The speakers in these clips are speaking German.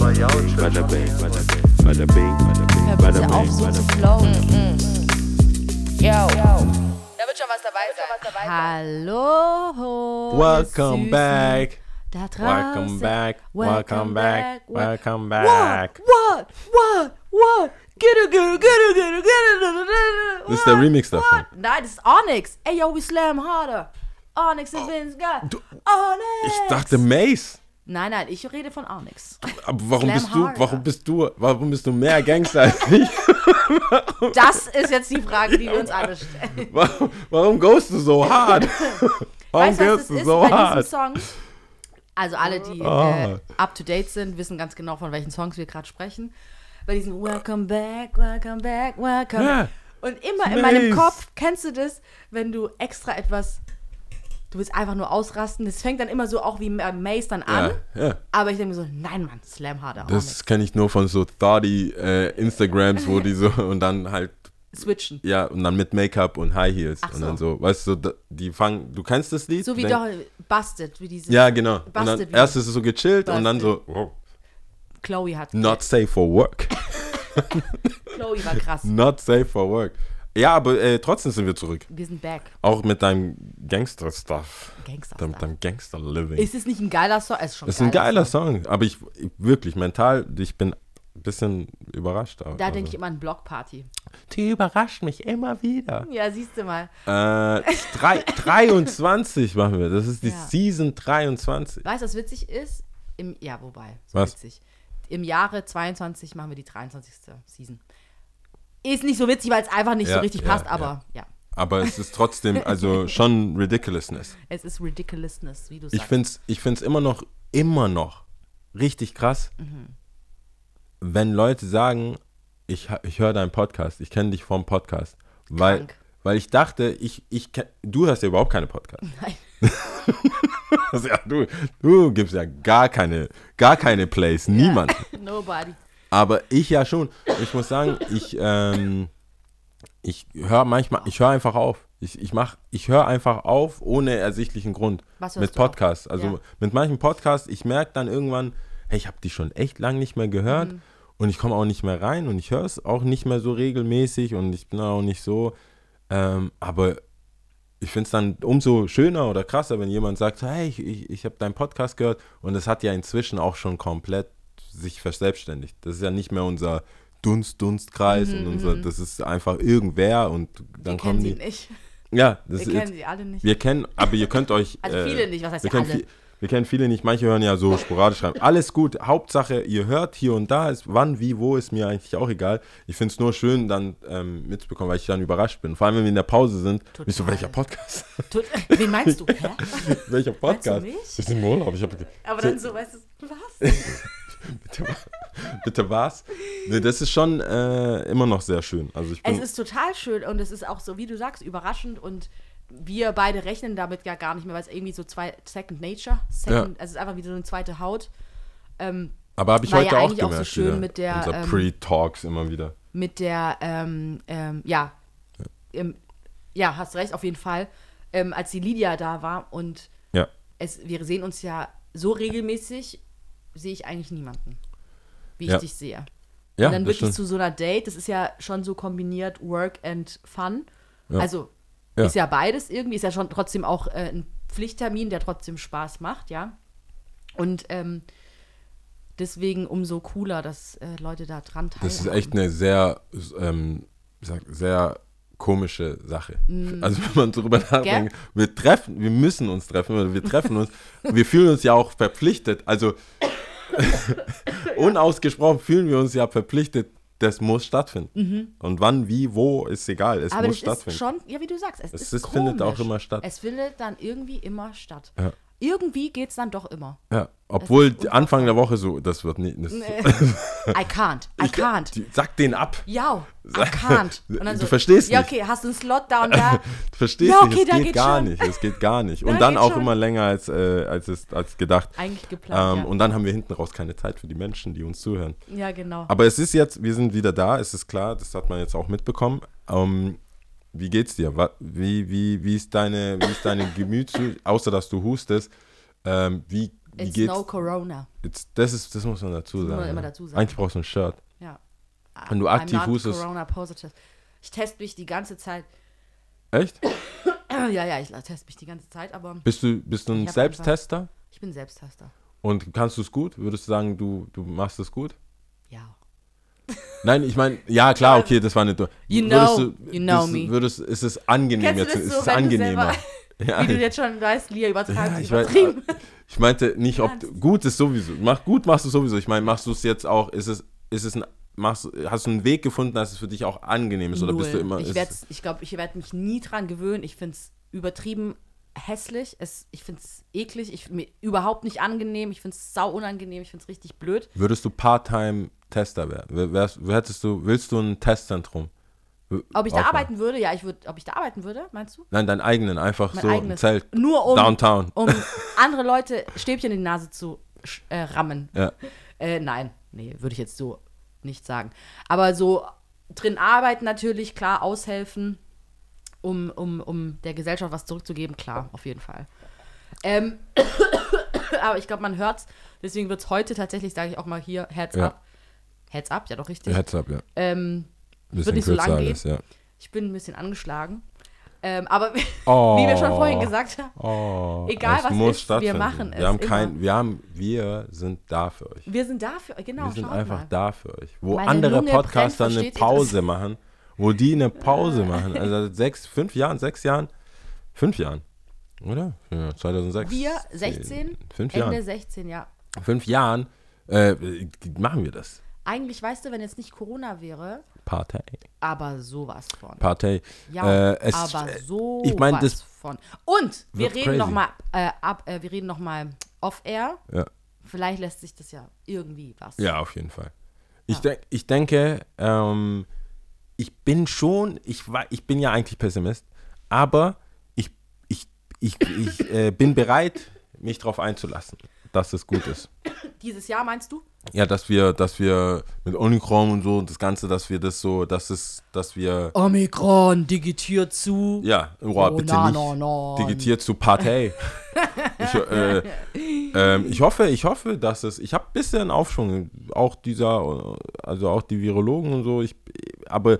Bada bing, bada bing, bada bing, Hör bitte auf, so bada zu bing. flowen. Mm, mm, mm. Yo. Da wird schon was dabei sein. Hallo. Welcome ihr back. Da draußen. Welcome back. Welcome back. Welcome back. What? What? What? Get a get a get a get a get a Das ist der Remix davon. What? Nein, das ist Onyx. Ey, yo, we slam harder. Onyx and oh. Vince God. Onyx. Oh, Ich dachte Mace. Nein, nein, ich rede von Onyx. Aber warum Slam bist du, harder. warum bist du, warum bist du mehr Gangster als ich? Das ist jetzt die Frage, die wir uns alle stellen. Warum, warum goest du so hart? Warum Weißt das du so hart? Song? Also alle, die Ah. äh, up to date sind, wissen ganz genau, von welchen Songs wir gerade sprechen. Bei diesem Welcome back, welcome back, welcome. Ja. Und immer in meinem Nice. Kopf kennst du das, wenn du extra etwas, du willst einfach nur ausrasten. Das fängt dann immer so auch wie äh, Maze dann an. Ja, ja. Aber ich denke mir so, nein, Mann, Slam harder. Das kenne ich nur von so Thoughty äh, Instagrams, wo die so und dann halt. Switchen. ja und dann mit Make-up und High Heels Ach und dann so. so, weißt du, die fangen, du kennst das Lied? So wie doch Busted, wie dieses Ja, genau. Und dann Busted erst ist es so gechillt und dann so Busted. oh, Chloe hat. not safe for work. Chloe war krass. not safe for work. Ja, aber äh, trotzdem sind wir zurück. Wir sind back. Auch mit deinem Gangster-Stuff. Gangster. Mit deinem Gangster-Living. Ist es nicht ein geiler Song? Es ist schon Das ist ein geiler Song, aber ich, ich wirklich mental, ich bin ein bisschen überrascht. Da Also, denke ich immer an Blockparty. Die überrascht mich immer wieder. Ja, siehst du mal. Äh, drei, 23 machen wir. Das ist die Ja. Season 23. Weißt du, was witzig ist? Im, ja, wobei, so Was? witzig. Im Jahre 22 machen wir die 23. Season. Ist nicht so witzig, weil es einfach nicht so Ja, richtig ja, passt, ja. aber ja. Aber es ist trotzdem, also schon Ridiculousness. Es ist Ridiculousness, wie du Ich sagst. finde es ich find's immer noch, immer noch richtig krass, Mhm. wenn Leute sagen, ich, ich höre deinen Podcast, ich kenne dich vom Podcast. Weil, Krank. weil ich dachte, ich, ich, du hörst ja überhaupt keine Podcasts. Nein. Ja, du, du gibst ja gar keine, gar keine Plays, niemand. Nobody. Aber ich ja schon. Ich muss sagen, ich, ähm, ich höre manchmal, ich höre einfach auf. Ich, ich mach, ich höre einfach auf ohne ersichtlichen Grund. Was mit? Podcasts. Also Ja. mit manchen Podcasts, ich merke dann irgendwann, hey, ich habe die schon echt lang nicht mehr gehört Mhm. und ich komme auch nicht mehr rein und ich höre es auch nicht mehr so regelmäßig und ich bin auch nicht so. Ähm, aber ich finde es dann umso schöner oder krasser, wenn jemand sagt, hey, ich, ich, ich habe deinen Podcast gehört und es hat ja inzwischen auch schon komplett sich verselbstständigt. Das ist ja nicht mehr unser Dunst, Dunstkreis und unser, das ist einfach irgendwer und dann Wir kommen kennen sie die. nicht. Ja, das Wir ist kennen sie alle nicht. wir kennen, aber ihr könnt euch. Also äh, viele nicht, was heißt wir alle? vi- wir kennen viele nicht, manche hören ja so sporadisch rein. Alles gut, Hauptsache, ihr hört hier und da, ist wann, wie, wo, ist mir eigentlich auch egal. Ich finde es nur schön, dann ähm, mitzubekommen, weil ich dann überrascht bin. Vor allem, wenn wir in der Pause sind. Ich so, Total. welcher Podcast? Tut, wen meinst du? Hä? welcher Podcast? Ich bin im Urlaub. Ich hab, Aber dann so, weißt du, was? bitte, bitte was? Nee, das ist schon äh, immer noch sehr schön. Also ich Es bin, ist total schön und es ist auch so, wie du sagst, überraschend und wir beide rechnen damit ja gar nicht mehr, weil es irgendwie so zwei Second Nature, Second, also es ist einfach wieder so eine zweite Haut. Ähm, aber habe ich heute ja auch eigentlich auch so gemerkt. schön wieder. mit der, Unser ähm, Pre-Talks immer wieder. mit der, ähm, ähm, ja, ähm, ja, hast recht, auf jeden Fall, ähm, als die Lydia da war und Ja. es, wir sehen uns ja so regelmäßig, sehe ich eigentlich niemanden, wie ich Ja. dich sehe. Ja, und dann wirklich stimmt. zu so einer Date, das ist ja schon so kombiniert Work and Fun. Ja. Also ist ja beides irgendwie, ist ja schon trotzdem auch äh, ein Pflichttermin, der trotzdem Spaß macht, ja. Und ähm, deswegen umso cooler, dass äh, Leute da dran teilhaben. Das ist echt eine sehr, ähm, sehr komische Sache. Also wenn man darüber nachdenkt, wir treffen, wir müssen uns treffen, wir treffen uns, wir fühlen uns ja auch verpflichtet, also unausgesprochen fühlen wir uns ja verpflichtet, das muss stattfinden. Und wann, wie, wo, ist egal, es Mhm. Aber muss stattfinden. schon, ja, wie du sagst, es, Es ist ist- findet auch immer statt. Es findet dann irgendwie immer statt. Ja. Irgendwie geht es dann doch immer. ja, obwohl Anfang der Woche so, das wird nicht, das, I can't, I can't. die, sag den ab. Ja, I can't. Du verstehst Ja, nicht. okay, hast du einen Slot da und da? Du verstehst Ja, okay, nicht, es geht geht gar schon. nicht, es geht gar nicht. Und Da dann auch schon. immer länger als, äh, als, es, als gedacht. Eigentlich geplant, Ähm, ja. Und dann haben wir hinten raus keine Zeit für die Menschen, die uns zuhören. ja, genau. Aber es ist jetzt, wir sind wieder da, es ist klar, das hat man jetzt auch mitbekommen. Ähm, wie geht's dir? Wie, wie, wie ist deine, wie ist deine Gemüts, außer dass du hustest, ähm, wie, wie It's geht's? no Corona. Jetzt, das, ist, das muss man dazu man sagen. immer ja. dazu sagen. Eigentlich brauchst du ein Shirt. Ja. Wenn du I'm aktiv not hustest- Corona positive. Ich teste mich die ganze Zeit. Echt? Ja, ja, ich teste mich die ganze Zeit, aber Bist du, bist du ein Ich Selbsttester? ich bin Selbsttester. Und kannst du es gut? Würdest du sagen, du, du machst es gut? Ja. Nein, ich meine, ja klar, okay, das war nicht. You würdest know, du, you know bist, me. Würdest, ist es angenehm jetzt? das Ist es du angenehmer? Ja, Wie du jetzt schon weißt, Lia übertreibt, ja, ich, übertrieben. ich meinte nicht, ob gut ist sowieso. Mach, gut machst du sowieso. Ich meine, machst du es jetzt auch, ist es, ist es ein, machst, hast du einen Weg gefunden, dass es für dich auch angenehm ist? Oder bist du immer. ich glaube, ich werde mich nie dran gewöhnen. Ich finde es übertrieben hässlich. Es, ich finde es eklig. Ich, mir, überhaupt nicht angenehm. Ich finde es sau unangenehm. Ich finde es richtig blöd. würdest du Part-Time-Tester werden? Wär- Wärst, hättest du, willst du ein Testzentrum? Ob ich da Aufmachen? arbeiten würde? Ja, ich würde. Ob ich da arbeiten würde, meinst du? Nein, deinen eigenen, einfach Mein so ein eigenes. Zelt. Nur um, Downtown. um andere Leute Stäbchen in die Nase zu äh, rammen. Ja. Äh, nein, nee, würde ich jetzt so nicht sagen. Aber so drin arbeiten natürlich, klar, aushelfen, um, um, um der Gesellschaft was zurückzugeben, klar, auf jeden Fall. Ähm, aber ich glaube, man hört's. Deswegen wird es heute tatsächlich, sage ich auch mal hier, Heads Ja. up. Heads up, ja doch richtig. Heads up, ja. Ähm, Bisschen nicht so lang alles, ja. ich bin ein bisschen angeschlagen. Ähm, aber Oh. wie wir schon vorhin gesagt haben, Oh, Egal, es was muss ist, wir machen es Wir haben immer. kein, wir haben, wir sind da für euch. wir sind dafür, genau, wir sind einfach mal. da für euch. Wo Meine andere Lunge brennt, Podcaster eine versteht ihr Pause machen, wo die eine Pause machen. Also seit sechs, fünf Jahren, sechs Jahren, fünf Jahren, oder? Ja, 2006. Wir 16, Fünf Ende Jahren. 16, ja. Fünf Jahren äh, machen wir das. Eigentlich, weißt du, wenn jetzt nicht Corona wäre, Partei. aber sowas von. Partei. Ja, Äh, es- aber so ich mein, das von. Und wir reden crazy. noch mal äh, ab, äh, wir reden noch mal off air. Ja. Vielleicht lässt sich das ja irgendwie was. Ja, auf jeden Fall. Ich, denk, ich denke, ähm, ich bin schon, ich, ich bin ja eigentlich Pessimist, aber ich, ich, ich, ich äh, bin bereit, mich darauf einzulassen, dass es gut ist. Dieses Jahr meinst du? Ja, dass wir, dass wir mit Omikron und so und das Ganze, dass wir das so, dass es, dass wir, Omikron digitiert zu. ja, oh, Oh, bitte na, nicht na, na. digitiert zu Partei. ich, äh, ähm, ich hoffe, ich hoffe, dass es, ich habe ein bisschen Aufschwung, auch dieser, also auch die Virologen und so, ich, aber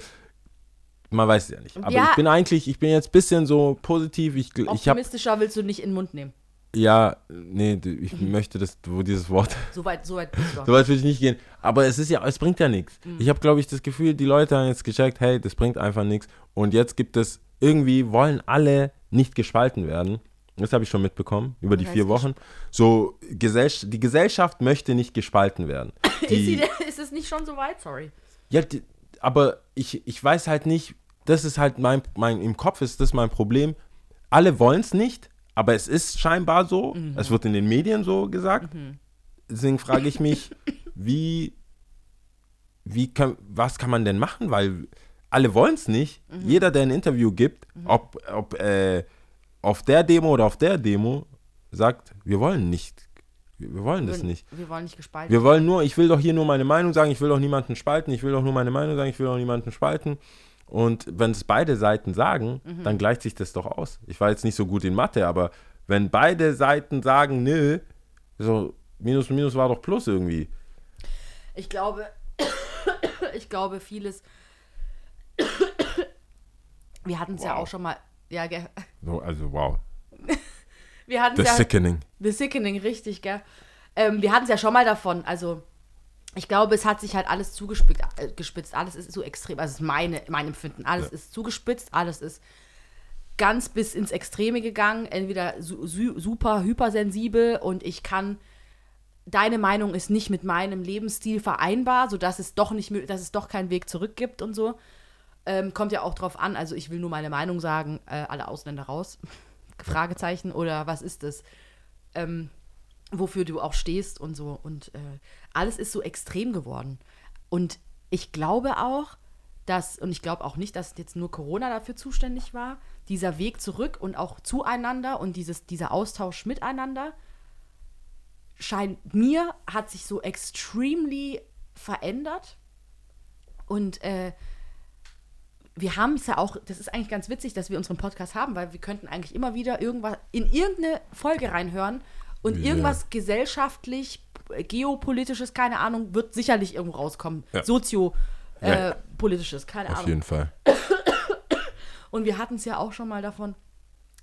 man weiß es ja nicht. Aber Ja. ich bin eigentlich, ich bin jetzt ein bisschen so positiv, ich, ich habe, Optimistischer willst du nicht in den Mund nehmen. Ja, nee, ich möchte das, wo dieses Wort So weit, so weit bist du. So weit will ich nicht gehen. Aber es ist ja, es bringt ja nichts. Ich habe, glaube ich, das Gefühl, die Leute haben jetzt gecheckt, hey, das bringt einfach nichts. Und jetzt gibt es, irgendwie wollen alle nicht gespalten werden. Das habe ich schon mitbekommen, über die vier Wochen. So, Gesell die Gesellschaft möchte nicht gespalten werden. ist, sie, Die, denn- ist es nicht schon so weit? Sorry. ja, die, aber ich, ich weiß halt nicht, das ist halt mein, mein, im Kopf ist das mein Problem. Alle wollen es nicht, aber es ist scheinbar so. Es wird in den Medien so gesagt. Deswegen frage ich mich, wie, wie kann, was kann man denn machen? Weil alle wollen es nicht. Jeder, der ein Interview gibt, ob, ob äh, auf der Demo oder auf der Demo, sagt, wir wollen nicht. Wir wollen das wir, nicht. Wir wollen nicht gespalten. Wir wollen nur, ich will doch hier nur meine Meinung sagen, ich will doch niemanden spalten, ich will doch nur meine Meinung sagen, ich will doch niemanden spalten. Und wenn es beide Seiten sagen, Mhm. dann gleicht sich das doch aus. Ich war jetzt nicht so gut in Mathe, aber wenn beide Seiten sagen, nö, so Minus Minus war doch Plus irgendwie. Ich glaube, ich glaube, vieles. Wir hatten es ja Wow. auch schon mal. Ja, gell? So, also wow. Wir hatten The ja. Sickening. The Sickening, richtig, gell? Ähm, wir hatten es ja schon mal davon. Also, ich glaube, es hat sich halt alles zugespitzt. Äh, gespitzt. Alles ist so extrem. Also, es ist meine, mein Empfinden. Alles Ja. ist zugespitzt. Alles ist ganz bis ins Extreme gegangen. Entweder su su super hypersensibel und ich kann. Deine Meinung ist nicht mit meinem Lebensstil vereinbar, sodass es doch nicht, dass es doch keinen Weg zurück gibt und so. Ähm, kommt ja auch drauf an. Also ich will nur meine Meinung sagen, äh, alle Ausländer raus. Fragezeichen oder was ist es? Ähm, wofür du auch stehst und so. Und äh, alles ist so extrem geworden. Und ich glaube auch, dass, und ich glaube auch nicht, dass jetzt nur Corona dafür zuständig war, dieser Weg zurück und auch zueinander und dieses, dieser Austausch miteinander scheint mir, hat sich so extremely verändert. Und äh, wir haben es ja auch, das ist eigentlich ganz witzig, dass wir unseren Podcast haben, weil wir könnten eigentlich immer wieder irgendwas in irgendeine Folge reinhören Und Ja. irgendwas gesellschaftlich, geopolitisches, keine Ahnung, wird sicherlich irgendwo rauskommen. Ja. Sozio. Ja. Äh, keine Auf Ahnung. jeden Fall. Und wir hatten es ja auch schon mal davon,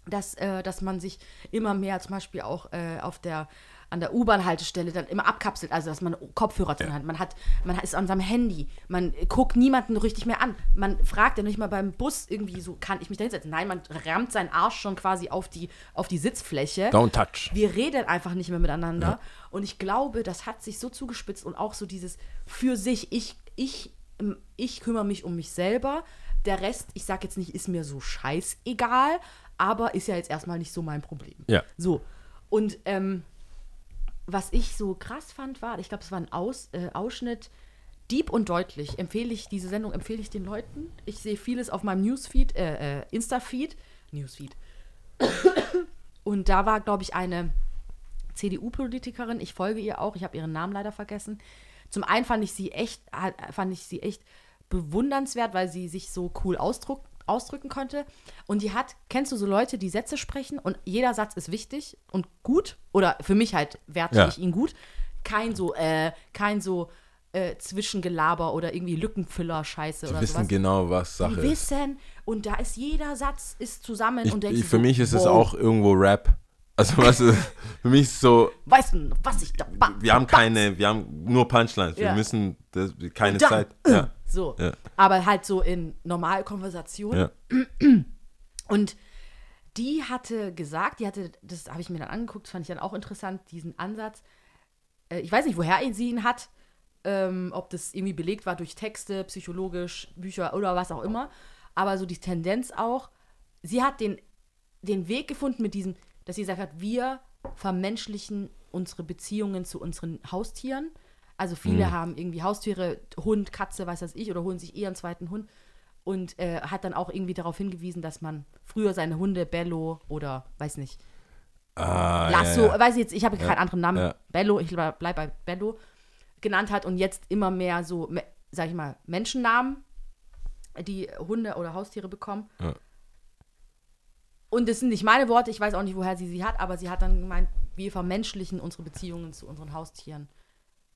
dass, äh, dass man sich immer mehr zum Beispiel auch äh, auf der an der U-Bahn-Haltestelle dann immer abkapselt, also dass man Kopfhörer drin hat. Man hat, man ist an seinem Handy, man guckt niemanden richtig mehr an. Man fragt ja nicht mal beim Bus irgendwie so, kann ich mich da hinsetzen? Nein, man rammt seinen Arsch schon quasi auf die, auf die Sitzfläche. Don't touch. Wir reden einfach nicht mehr miteinander. Und ich glaube, das hat sich so zugespitzt und auch so dieses für sich, ich, ich, ähm, ich kümmere mich um mich selber. Der Rest, ich sag jetzt nicht, ist mir so scheißegal, aber ist ja jetzt erstmal nicht so mein Problem. Ja. So. Und ähm, was ich so krass fand, war, ich glaube, es war ein Aus, äh, Ausschnitt, Deep und deutlich empfehle ich, diese Sendung empfehle ich den Leuten. Ich sehe vieles auf meinem Newsfeed, äh, äh, Insta-Feed, Newsfeed. Und da war, glaube ich, eine CDU-Politikerin, ich folge ihr auch, ich habe ihren Namen leider vergessen. Zum einen fand ich sie echt, fand ich sie echt bewundernswert, weil sie sich so cool ausdruck, ausdrücken konnte. Und die hat, kennst du so Leute, die Sätze sprechen und jeder Satz ist wichtig und gut? Oder für mich halt werte Ja. ich ihn gut. Kein so, äh, kein so äh, Zwischengelaber oder irgendwie Lückenfüller-Scheiße oder wissen sowas. genau, was Sache Die wissen und da ist jeder Satz ist zusammen Ich, und ich, für so, mich ist es wow, auch irgendwo Rap. Also was ist, für mich ist es so, Weißt du, noch, was ich da wir haben keine, wir haben nur Punchlines. Wir Ja. müssen das, keine Da, Zeit. äh, Ja. So. Ja. Aber halt so in Normalkonversation. Ja. Und die hatte gesagt, die hatte, das habe ich mir dann angeguckt, fand ich dann auch interessant, diesen Ansatz. Äh, ich weiß nicht, woher sie ihn hat, ähm, ob das irgendwie belegt war durch Texte, psychologisch, Bücher oder was auch immer. Aber so die Tendenz auch, sie hat den, den Weg gefunden mit diesem, dass sie gesagt hat, wir vermenschlichen unsere Beziehungen zu unseren Haustieren. Also viele haben irgendwie Haustiere, Hund, Katze, weiß das ich, oder holen sich eher einen zweiten Hund. Und äh, hat dann auch irgendwie darauf hingewiesen, dass man früher seine Hunde Bello oder, weiß nicht, Ah, Lasso, ja, ja. weiß ich jetzt, ich habe keinen anderen Namen, ja. Bello, ich bleib bei Bello, genannt hat und jetzt immer mehr so, sag ich mal, Menschennamen, die Hunde oder Haustiere bekommen. Ja. Und das sind nicht meine Worte, ich weiß auch nicht, woher sie sie hat, aber sie hat dann gemeint, wir vermenschlichen unsere Beziehungen zu unseren Haustieren,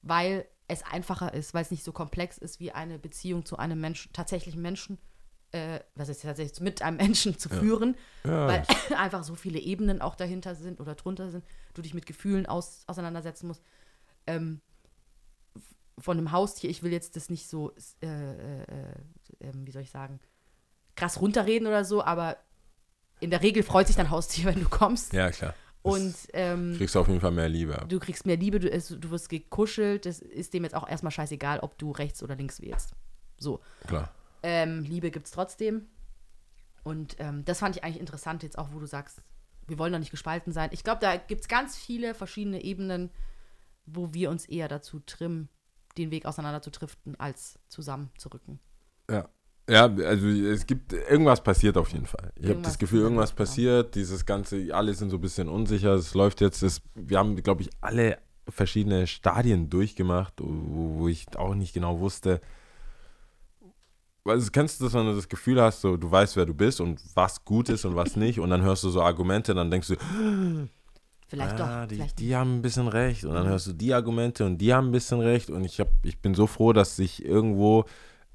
weil es einfacher ist, weil es nicht so komplex ist wie eine Beziehung zu einem Menschen, tatsächlichen Menschen, äh, was ist tatsächlich mit einem Menschen zu führen, Ja. weil einfach so viele Ebenen auch dahinter sind oder drunter sind, du dich mit Gefühlen aus, auseinandersetzen musst. Ähm, von einem Haustier, ich will jetzt das nicht so, äh, äh, äh, wie soll ich sagen, krass runterreden oder so, aber in der Regel freut sich dein Haustier, wenn du kommst. ja, klar. Und ähm, Kriegst du auf jeden Fall mehr Liebe du kriegst mehr Liebe, du, es, du wirst gekuschelt, das ist dem jetzt auch erstmal scheißegal, ob du rechts oder links wählst. So. Klar. Ähm, Liebe gibt es trotzdem. Und ähm, das fand ich eigentlich interessant, jetzt auch, wo du sagst, wir wollen doch nicht gespalten sein. Ich glaube, da gibt es ganz viele verschiedene Ebenen, wo wir uns eher dazu trimmen, den Weg auseinander zu driften, als zusammenzurücken. Ja. Ja, also es gibt, irgendwas passiert auf jeden Fall. Ich habe das Gefühl, irgendwas passiert, dieses Ganze, alle sind so ein bisschen unsicher, es läuft jetzt, es, wir haben, glaube ich, alle verschiedene Stadien durchgemacht, wo, wo ich auch nicht genau wusste, also kennst du das, wenn du das Gefühl hast, so, du weißt, wer du bist und was gut ist und was nicht und dann hörst du so Argumente, dann denkst du, Vielleicht ah, doch, die, vielleicht die haben ein bisschen recht. Und dann hörst du die Argumente und die haben ein bisschen recht. Und ich, hab, ich bin so froh, dass ich irgendwo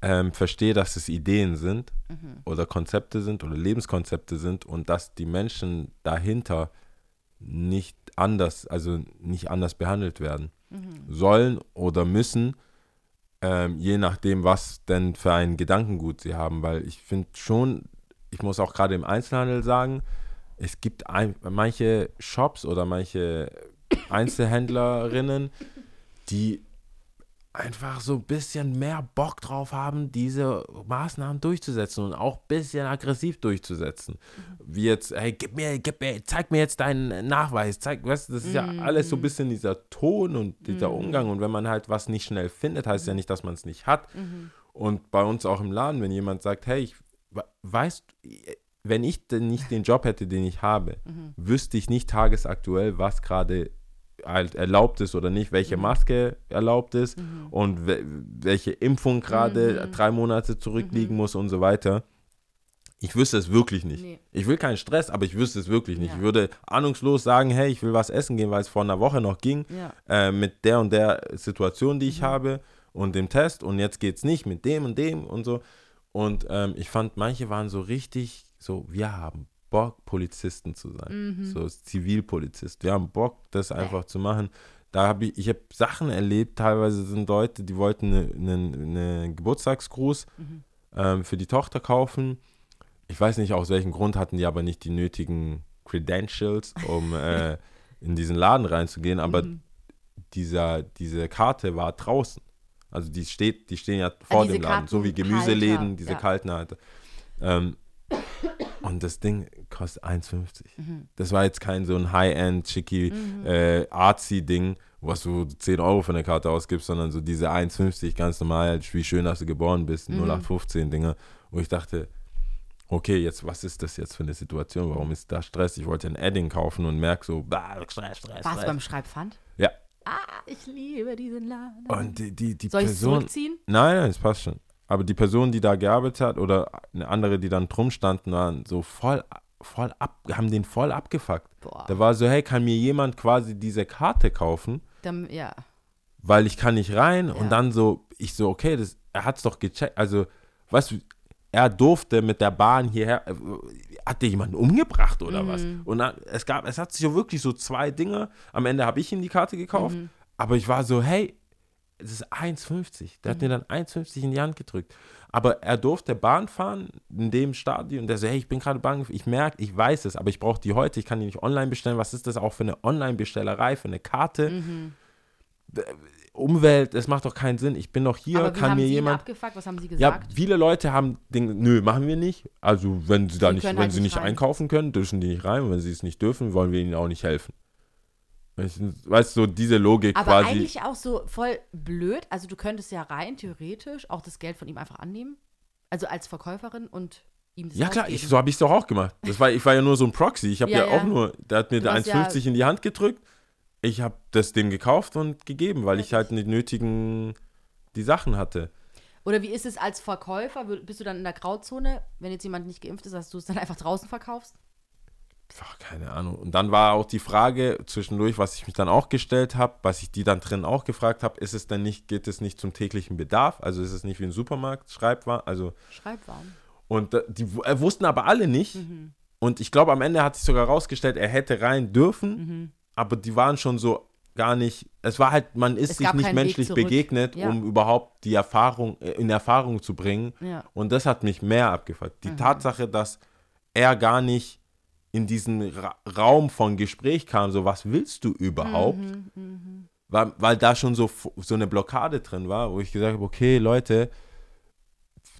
ähm, verstehe, dass es Ideen sind Mhm. oder Konzepte sind oder Lebenskonzepte sind und dass die Menschen dahinter nicht anders, also nicht anders behandelt werden Mhm. sollen oder müssen, ähm, je nachdem, was denn für ein Gedankengut sie haben. Weil ich finde schon, ich muss auch gerade im Einzelhandel sagen, es gibt ein, manche Shops oder manche Einzelhändlerinnen, die einfach so ein bisschen mehr Bock drauf haben, diese Maßnahmen durchzusetzen und auch ein bisschen aggressiv durchzusetzen. Wie jetzt, hey, gib mir, gib mir, zeig mir jetzt deinen Nachweis, zeig, weißt du, das ist ja alles so ein bisschen dieser Ton und dieser Umgang. Und wenn man halt was nicht schnell findet, heißt ja nicht, dass man es nicht hat. Und bei uns auch im Laden, wenn jemand sagt, hey, ich we- weißt, wenn ich denn nicht den Job hätte, den ich habe, wüsste ich nicht tagesaktuell, was gerade halt erlaubt ist oder nicht, welche Maske erlaubt ist und we welche Impfung gerade drei Monate zurückliegen muss und so weiter. Ich wüsste es wirklich nicht. Nee. Ich will keinen Stress, aber ich wüsste es wirklich nicht. Ja. Ich würde ahnungslos sagen, hey, ich will was essen gehen, weil es vor einer Woche noch ging, Ja. äh, mit der und der Situation, die ich habe und dem Test und jetzt geht's nicht mit dem und dem und so. Und ähm, ich fand, manche waren so richtig so, wir haben Bock, Polizisten zu sein. So Zivilpolizist. Wir haben Bock, das einfach zu machen. Da habe ich, ich habe Sachen erlebt, teilweise sind Leute, die wollten einen eine, eine Geburtstagsgruß ähm, für die Tochter kaufen. Ich weiß nicht, aus welchem Grund hatten die aber nicht die nötigen Credentials, um äh, in diesen Laden reinzugehen, aber dieser, diese Karte war draußen. Also die steht, die stehen ja vor diese dem Laden, so wie Gemüseläden, diese ja. kalten Halter. Ähm, und das Ding kostet 1,50. Mhm. Das war jetzt kein so ein High-End, schicki, äh, artsy-Ding, was du 10 Euro für eine Karte ausgibst, sondern so diese 1,50 ganz normal, wie schön, dass du geboren bist, Mhm. 0815 Dinger, wo ich dachte, okay, jetzt, was ist das jetzt für eine Situation? Warum ist da Stress? Ich wollte ein Edding kaufen und merke so, bah, Stress, Stress, Warst du beim Schreibpfand? Ja. Ah, ich liebe diesen Laden. Und die, die, die Soll ich es Person. zurückziehen? Nein, nein, es passt schon. Aber die Person, die da gearbeitet hat oder eine andere, die dann drum standen, waren so voll, voll ab, haben den voll abgefuckt. Boah. Da war so, hey, kann mir jemand quasi diese Karte kaufen, Dann, ja. weil ich kann nicht rein. Ja. Und dann so, ich so, okay, das, er hat es doch gecheckt. Also, weißt du, er durfte mit der Bahn hierher, hat der jemanden umgebracht oder was? Mhm. Und dann, es gab, es hat sich so wirklich so zwei Dinge. Am Ende habe ich ihm die Karte gekauft, Mhm. aber ich war so, hey, es ist 1,50. Der Mhm. hat mir dann 1,50 in die Hand gedrückt. Aber er durfte Bahn fahren in dem Stadion. Der so, hey, ich bin gerade Bahn gefahren. Ich merke, ich weiß es, aber ich brauche die heute. Ich kann die nicht online bestellen. Was ist das auch für eine Online-Bestellerei, für eine Karte? Mhm. Umwelt, das macht doch keinen Sinn. Ich bin doch hier, Aber wie kann haben mir Sie ihn jemand. abgefuckt? Was haben Sie Ja, gesagt? viele Leute haben den, nö, machen wir nicht. Also wenn sie da nicht, wenn halt sie nicht nicht rein. einkaufen können, dürfen die nicht rein. Und wenn sie es nicht dürfen, wollen wir ihnen auch nicht helfen. Weißt du, so diese Logik Aber quasi. eigentlich auch so voll blöd. Also du könntest ja rein theoretisch auch das Geld von ihm einfach annehmen. Also als Verkäuferin und ihm das Ja klar, ich, so habe ich es doch auch gemacht. Das war, ich war ja nur so ein Proxy. Ich habe ja, Ja, ja. auch nur, der hat mir da hast 1,50 ja- in die Hand gedrückt. Ich habe das dem gekauft und gegeben, weil ich halt die nötigen, die Sachen hatte. Oder wie ist es als Verkäufer? Bist du dann in der Grauzone, wenn jetzt jemand nicht geimpft ist, dass du es dann einfach draußen verkaufst? Ach, keine Ahnung. Und dann war auch die Frage zwischendurch, was ich mich dann auch gestellt habe, was ich die dann drin auch gefragt habe, ist es denn nicht, geht es nicht zum täglichen Bedarf? Also ist es nicht wie ein Supermarkt, Schreibwaren? Also, Schreibwaren. und äh, die äh, wussten aber alle nicht. Und ich glaube, am Ende hat sich sogar rausgestellt, er hätte rein dürfen, aber die waren schon so gar nicht, es war halt, man ist Es sich nicht menschlich begegnet, Ja. um überhaupt die Erfahrung, äh, in Erfahrung zu bringen. Ja. Und das hat mich mehr abgefuckt. Mhm. Die Tatsache, dass er gar nicht in diesen Ra Raum von Gespräch kam, so was willst du überhaupt? Mhm, Weil, weil da schon so, so eine Blockade drin war, wo ich gesagt habe, okay, Leute,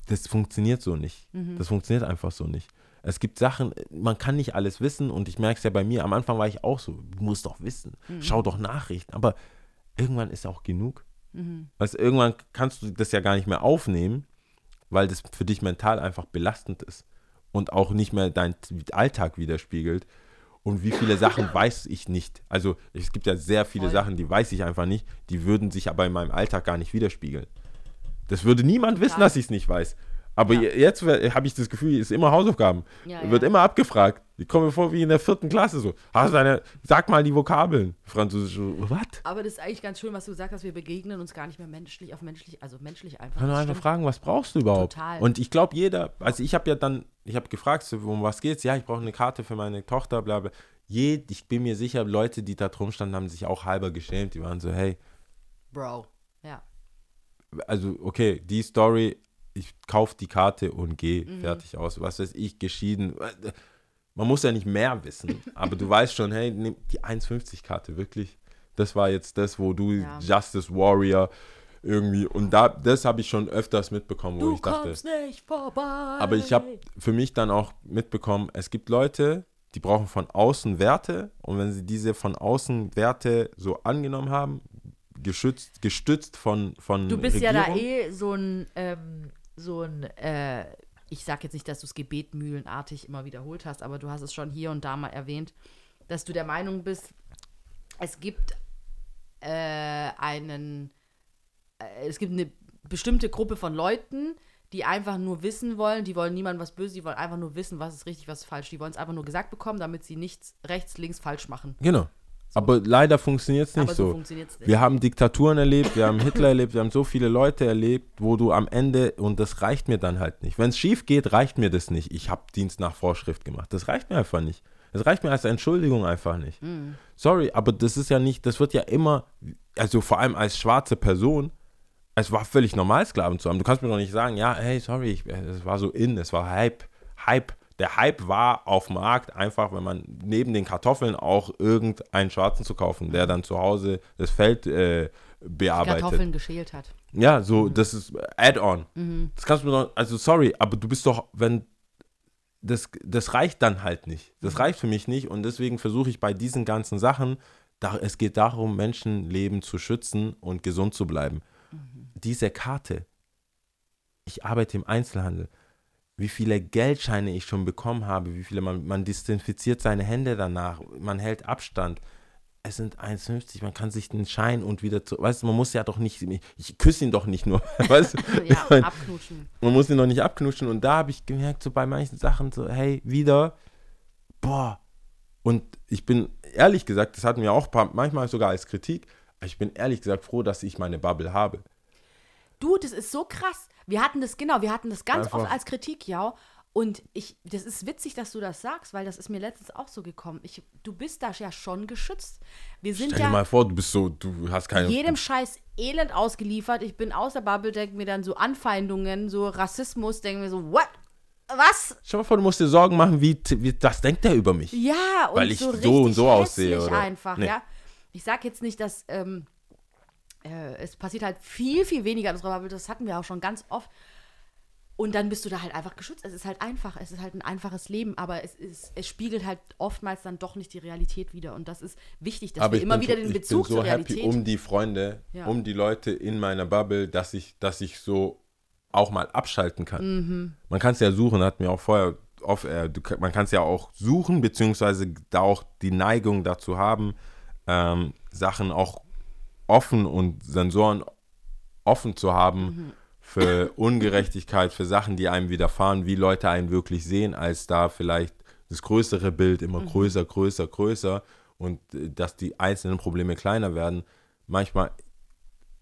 das funktioniert so nicht. Mhm. Das funktioniert einfach so nicht. Es gibt Sachen, man kann nicht alles wissen und ich merke es ja bei mir, am Anfang war ich auch so, du musst doch wissen, Mhm. schau doch Nachrichten, aber irgendwann ist auch genug. Mhm. Du, irgendwann kannst du das ja gar nicht mehr aufnehmen, weil das für dich mental einfach belastend ist und auch nicht mehr deinen Alltag widerspiegelt. Und wie viele Sachen weiß ich nicht. Also es gibt ja sehr viele Voll. Sachen, die weiß ich einfach nicht, die würden sich aber in meinem Alltag gar nicht widerspiegeln. Das würde niemand wissen, Total. dass ich es nicht weiß. Aber Ja. je- jetzt habe ich das Gefühl, es ist immer Hausaufgaben. Ja, Wird ja. immer abgefragt. Ich komme mir vor wie in der vierten Klasse so. Hast du eine, sag mal die Vokabeln. Französisch, was? Aber das ist eigentlich ganz schön, was du gesagt hast. Wir begegnen uns gar nicht mehr menschlich, auf menschlich, also menschlich einfach. Kann Das einfach fragen, was brauchst du überhaupt? Total. Und ich glaube, jeder, also ich habe ja dann, ich habe gefragt, so, um was geht's? Ja, ich brauche eine Karte für meine Tochter, bla bla. Je, ich bin mir sicher, Leute, die da drum standen, haben sich auch halber geschämt. Die waren so, hey, Bro. Ja. also okay, die Story, ich kauf die Karte und gehe Mhm. fertig aus. Was weiß ich, geschieden. Man muss ja nicht mehr wissen, aber du weißt schon, hey, nimm die 1,50-Karte, wirklich. Das war jetzt das, wo du Ja. Justice Warrior irgendwie, und da, das habe ich schon öfters mitbekommen, wo Du ich dachte. kommst nicht vorbei. Aber ich habe für mich dann auch mitbekommen, es gibt Leute, die brauchen von außen Werte und wenn sie diese von außen Werte so angenommen haben, geschützt, gestützt von, von Du bist Regierung, ja da eh so ein, ähm, so ein, äh, ich sag jetzt nicht, dass du es gebetmühlenartig immer wiederholt hast, aber du hast es schon hier und da mal erwähnt, dass du der Meinung bist, es gibt äh, einen, äh, es gibt eine bestimmte Gruppe von Leuten, die einfach nur wissen wollen, die wollen niemandem was Böses, die wollen einfach nur wissen, was ist richtig, was ist falsch. Die wollen es einfach nur gesagt bekommen, damit sie nichts rechts, links falsch machen. Genau. Aber leider funktioniert es nicht Aber so so. nicht. Wir haben Diktaturen erlebt, wir haben Hitler erlebt, wir haben so viele Leute erlebt, wo du am Ende, und das reicht mir dann halt nicht. Wenn es schief geht, reicht mir das nicht. Ich habe Dienst nach Vorschrift gemacht. Das reicht mir einfach nicht. Das reicht mir als Entschuldigung einfach nicht. Mhm. Sorry, aber das ist ja nicht, das wird ja immer, also vor allem als schwarze Person, es war völlig normal, Sklaven zu haben. Du kannst mir doch nicht sagen, ja, hey, sorry, ich- es war so in, es war Hype. Hype. Der Hype war auf dem Markt einfach, wenn man neben den Kartoffeln auch irgendeinen Schwarzen zu kaufen, der dann zu Hause das Feld äh, bearbeitet. Kartoffeln geschält hat. Ja, so, das ist Add-on. Das kannst du doch, also sorry, aber du bist doch, wenn, das, das reicht dann halt nicht. Das reicht für mich nicht und deswegen versuche ich bei diesen ganzen Sachen, da, es geht darum, Menschenleben zu schützen und gesund zu bleiben. Diese Karte, ich arbeite im Einzelhandel, wie viele Geldscheine ich schon bekommen habe, wie viele, man, man desinfiziert seine Hände danach, man hält Abstand. Es sind 1,50, man kann sich den Schein und wieder zu, weißt du, man muss ja doch nicht, ich küsse ihn doch nicht nur, weißt du? Ja, abknutschen. man muss ihn noch nicht abknutschen und da habe ich gemerkt, so bei manchen Sachen so, hey, wieder, boah. Und ich bin ehrlich gesagt, das hatten wir auch paar, manchmal sogar als Kritik, ich bin ehrlich gesagt froh, dass ich meine Bubble habe. Du, das ist so krass. Wir hatten das, genau, wir hatten das ganz Einfach- oft als Kritik, ja. Und ich, das ist witzig, dass du das sagst, weil das ist mir letztens auch so gekommen. Ich, du bist da ja schon geschützt. Wir sind Stell dir ja mal vor, du bist so, du hast keine. jedem Scheiß Elend ausgeliefert. Ich bin aus der Bubble, denke mir dann so Anfeindungen, so Rassismus, denke mir so, what? Was? Dir mal vor, du musst dir Sorgen machen, wie, wie das denkt er über mich. Ja, und Weil ich so, so und so aussehe, oder? einfach, Nee. ja. Ich sag jetzt nicht, dass ähm, äh, es passiert halt viel, viel weniger in unserer Bubble. Das hatten wir auch schon ganz oft. Und dann bist du da halt einfach geschützt. Es ist halt einfach. Es ist halt ein einfaches Leben. Aber es, ist, es spiegelt halt oftmals dann doch nicht die Realität wieder. Und das ist wichtig, dass aber wir ich immer bin, wieder so- den ich Bezug bin so zur Realität. happy um die Freunde, Ja. um die Leute in meiner Bubble, dass ich, dass ich so auch mal abschalten kann. Mhm. Man kann es ja suchen, hatten wir auch vorher oft, äh, du, man kann es ja auch suchen, beziehungsweise da auch die Neigung dazu haben, ähm, Sachen auch offen und Sensoren offen zu haben Mhm. für Ungerechtigkeit, für Sachen, die einem widerfahren, wie Leute einen wirklich sehen, als da vielleicht das größere Bild immer Mhm. größer, größer, größer und äh, dass die einzelnen Probleme kleiner werden. Manchmal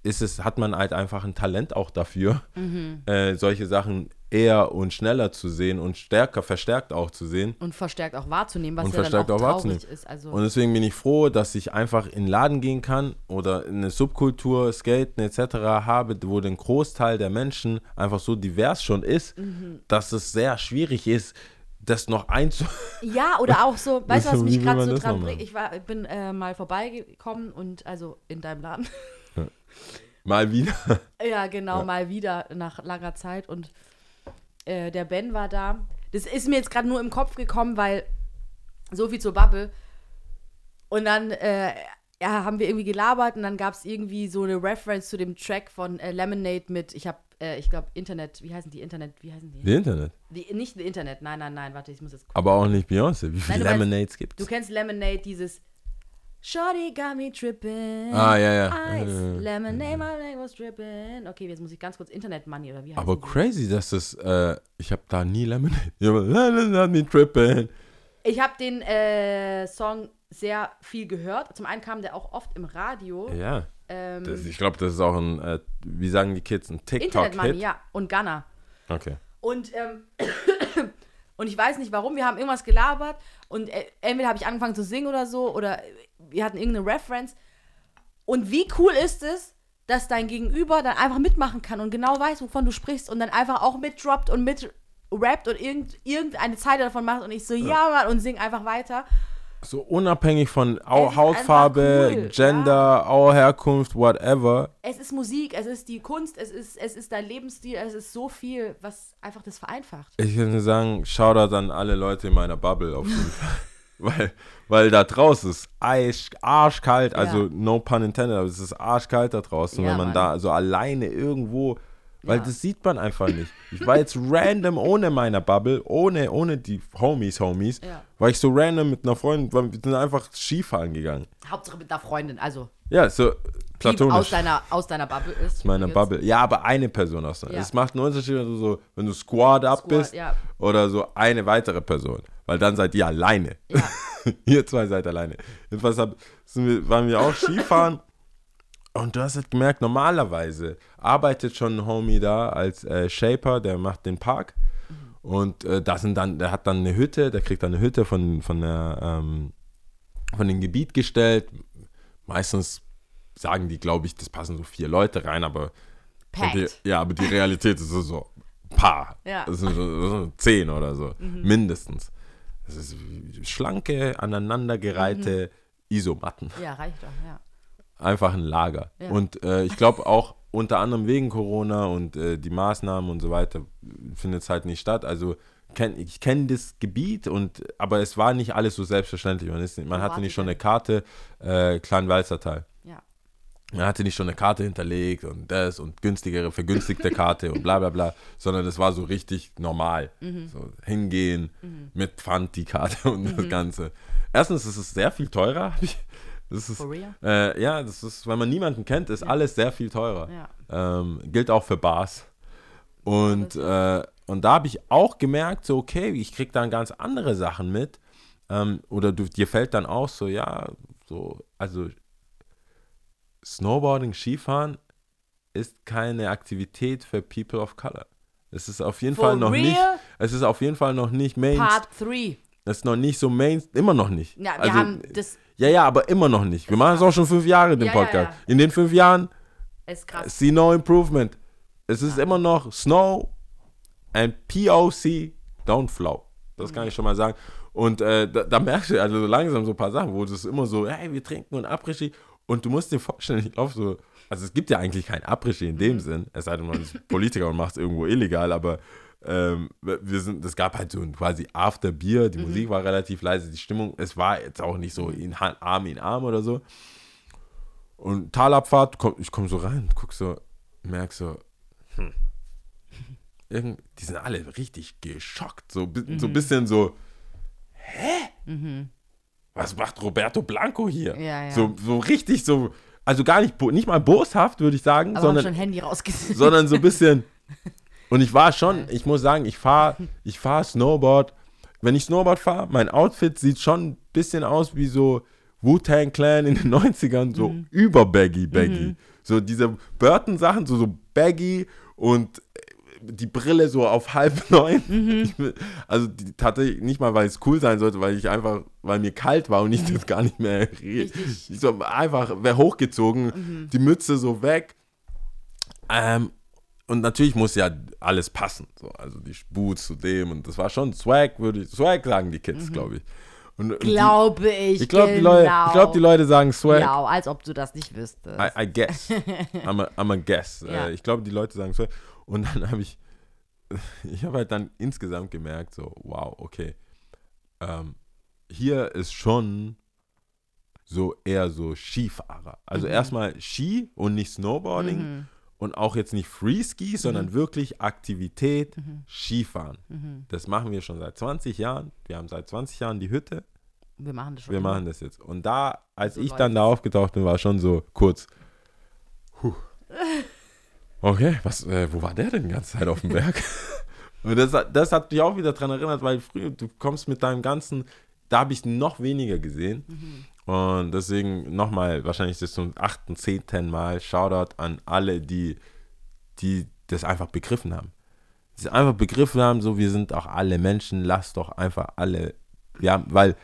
ist es, hat man halt einfach ein Talent auch dafür, Mhm. äh, solche Sachen eher und schneller zu sehen und stärker, verstärkt auch zu sehen. und verstärkt auch wahrzunehmen, was Und ja verstärkt dann auch auch wahrzunehmen. traurig ist. Also, Und deswegen bin ich froh, dass ich einfach in den Laden gehen kann oder eine Subkultur, Skaten etc. habe, wo der Großteil der Menschen einfach so divers schon ist, Mhm. dass es sehr schwierig ist, das noch einzu... Ja, oder auch so, weißt du, was mich gerade so dran bringt? Ich war, ich bin äh, mal vorbeigekommen und also in deinem Laden. Mal wieder. Ja, genau, Ja. mal wieder nach langer Zeit. Und äh, der Ben war da. Das ist mir jetzt gerade nur im Kopf gekommen, weil so viel zur Bubble. Und dann äh, ja, haben wir irgendwie gelabert und dann gab es irgendwie so eine Reference zu dem Track von äh, Lemonade mit, ich habe, äh, ich glaube, Internet, wie heißen die? Internet, wie heißen die? Die Internet. die? Nicht Internet, nein, nein, nein, warte, ich muss jetzt gucken. Aber auch nicht Beyoncé. Wie viele du meinst- Lemonades gibt Du es? kennst Lemonade, dieses Shorty got me tripping. Ah, ja, ja. Ice, Äh, Lemonade, my leg was dripping. Okay, jetzt muss ich ganz kurz Internet Money oder wie heißt Aber die? crazy, dass das, äh, ich habe da nie Lemonade. Ich hab Lemonade me trippin'. Ich habe den äh, Song sehr viel gehört. Zum einen kam der auch oft im Radio. Ja. Ähm, Das, ich glaube, das ist auch ein, äh, wie sagen die Kids, ein Internet Money, TikTok-Hit. ja. Und Ghana. Okay. Und, ähm, und ich weiß nicht warum, wir haben irgendwas gelabert und äh, entweder habe ich angefangen zu singen oder so oder wir hatten irgendeine Reference. Und wie cool ist es, dass dein Gegenüber dann einfach mitmachen kann und genau weiß, wovon du sprichst und dann einfach auch mitdroppt und mit rappt und irgend, irgendeine Zeile davon macht und ich so, ja, Mann, und sing einfach weiter. So unabhängig von Au Hautfarbe, cool, Gender, Au Herkunft, whatever. Es ist Musik, es ist die Kunst, es ist, es ist dein Lebensstil, es ist so viel, was einfach das vereinfacht. Ich würde sagen, Shoutout an alle Leute in meiner Bubble auf jeden Fall. weil, weil da draußen ist Eis, arschkalt, also Ja. no pun intended, aber es ist arschkalt da draußen. Ja, wenn man Mann. da so alleine irgendwo weil Ja. das sieht man einfach nicht. Ich war jetzt random ohne meiner Bubble, ohne, ohne die Homies, Homies, Ja. war ich so random mit einer Freundin, wir sind einfach Skifahren gegangen. Hauptsache mit einer Freundin, also Ja, so die aus platonisch. deiner, aus deiner Bubble ist. meiner übrigens. Bubble. Ja, aber eine Person aus. Ja. Es macht einen Unterschied, wenn du so, wenn du Squad up Squad, bist ja. oder so eine weitere Person. Weil dann seid ihr alleine. Ja. ihr zwei seid alleine. Jedenfalls hab, sind wir, waren wir auch Skifahren. Und du hast halt gemerkt, normalerweise arbeitet schon ein Homie da als äh, Shaper, der macht den Park. Und äh, da sind dann, der hat dann eine Hütte, der kriegt dann eine Hütte von, von, der, ähm, von dem Gebiet gestellt. Meistens sagen die, glaube ich, das passen so vier Leute rein, aber die, ja, aber die Realität ist so, so ein paar. Ja. Das sind so, zehn oder so, mindestens. Das ist schlanke, aneinandergereihte Isomatten. Ja, reicht doch, ja. Einfach ein Lager. Ja. Und äh, ich glaube auch unter anderem wegen Corona und äh, die Maßnahmen und so weiter findet es halt nicht statt. Also kenn, ich kenne das Gebiet und aber es war nicht alles so selbstverständlich. Man, ist, man hatte nicht schon eine Karte, äh, Kleinwalzertal. Ja. Man hatte nicht schon eine Karte hinterlegt und das und günstigere, vergünstigte Karte und bla bla bla, sondern es war so richtig normal. Mhm. So hingehen, mit Pfand die Karte und das Ganze. Erstens ist es sehr viel teurer. hab ich- Das ist, For real? äh, ja, das ist, wenn man niemanden kennt, ist alles sehr viel teurer. Ja. Ähm, gilt auch für Bars. Und, äh, und da habe ich auch gemerkt, so, okay, ich krieg dann ganz andere Sachen mit. Ähm, oder du, dir fällt dann auch so, ja, so, also Snowboarding, Skifahren ist keine Aktivität für People of Color. Es ist auf jeden For Fall noch real? nicht, es ist auf jeden Fall noch nicht Main, Part 3. es ist noch nicht so Main, immer noch nicht. Ja, wir Also, haben das ja, ja, aber immer noch nicht. Wir machen es auch schon fünf Jahre, den Ja, ja, Podcast. ja. In den fünf Jahren ist krass. see no improvement. Es ist immer noch Snow and POC don't flow. Das kann ich schon mal sagen. Und äh, da, da merkst du also so langsam so ein paar Sachen, wo es ist immer so, hey, wir trinken und Après-Ski. Und du musst dir vorstellen, ich laufe so, also es gibt ja eigentlich kein Après-Ski in dem Sinn, es sei denn, man ist Politiker und macht es irgendwo illegal, aber ähm, wir sind, es gab halt so ein quasi After-Bier, die Musik war relativ leise, die Stimmung, es war jetzt auch nicht so in Hand, Arm in Arm oder so. Und Talabfahrt, komm, ich komme so rein, guck so, merk so, hm, irgend, die sind alle richtig geschockt, so, bi- so ein bisschen so, hä? Was macht Roberto Blanco hier? Ja, ja. So, so richtig so, also gar nicht, nicht mal boshaft, würde ich sagen, Aber sondern schon Handy rausgesucht. sondern so ein bisschen. Und ich war schon, ich muss sagen, ich fahre ich fahr Snowboard. Wenn ich Snowboard fahre, mein Outfit sieht schon ein bisschen aus wie so Wu-Tang Clan in den 90ern, so über Baggy, Baggy. So diese Burton-Sachen, so, so Baggy und äh, die Brille so auf halb neun. Will- also die, tatsächlich nicht mal, weil es cool sein sollte, weil ich einfach, weil mir kalt war und ich das gar nicht mehr ich so einfach wäre hochgezogen, die Mütze so weg. Ähm, und natürlich muss ja alles passen. So, also die Boots zu dem und das war schon Swag, würde ich. Swag sagen die Kids, glaube ich. Und, und Glaube ich. die, ich glaube, die, genau. Leute, ich glaub, die Leute sagen Swag. Ja, als ob du das nicht wüsstest. I, I guess. I'm a, I'm a guess. Ja. Äh, ich glaube, die Leute sagen Swag. Und dann habe ich, ich habe halt dann insgesamt gemerkt, so, wow, okay. Ähm, hier ist schon so eher so Skifahrer. Also erstmal Ski und nicht Snowboarding und auch jetzt nicht Freeski, sondern wirklich Aktivität Skifahren. Das machen wir schon seit 20 Jahren. Wir haben seit 20 Jahren die Hütte. Wir machen das schon. Wir immer. machen das jetzt. Und da, als So ich dann da aufgetaucht bin, war schon so kurz. Puh. Okay, was, äh, wo war der denn die ganze Zeit auf dem Berg? Und das, hat- das hat mich auch wieder daran erinnert, weil früher, du kommst mit deinem ganzen, da habe ich noch weniger gesehen. Und deswegen nochmal, wahrscheinlich das zum achten, zehnten Mal, Shoutout an alle, die, die das einfach begriffen haben. Die es einfach begriffen haben, so wir sind auch alle Menschen, lasst doch einfach alle, ja, weil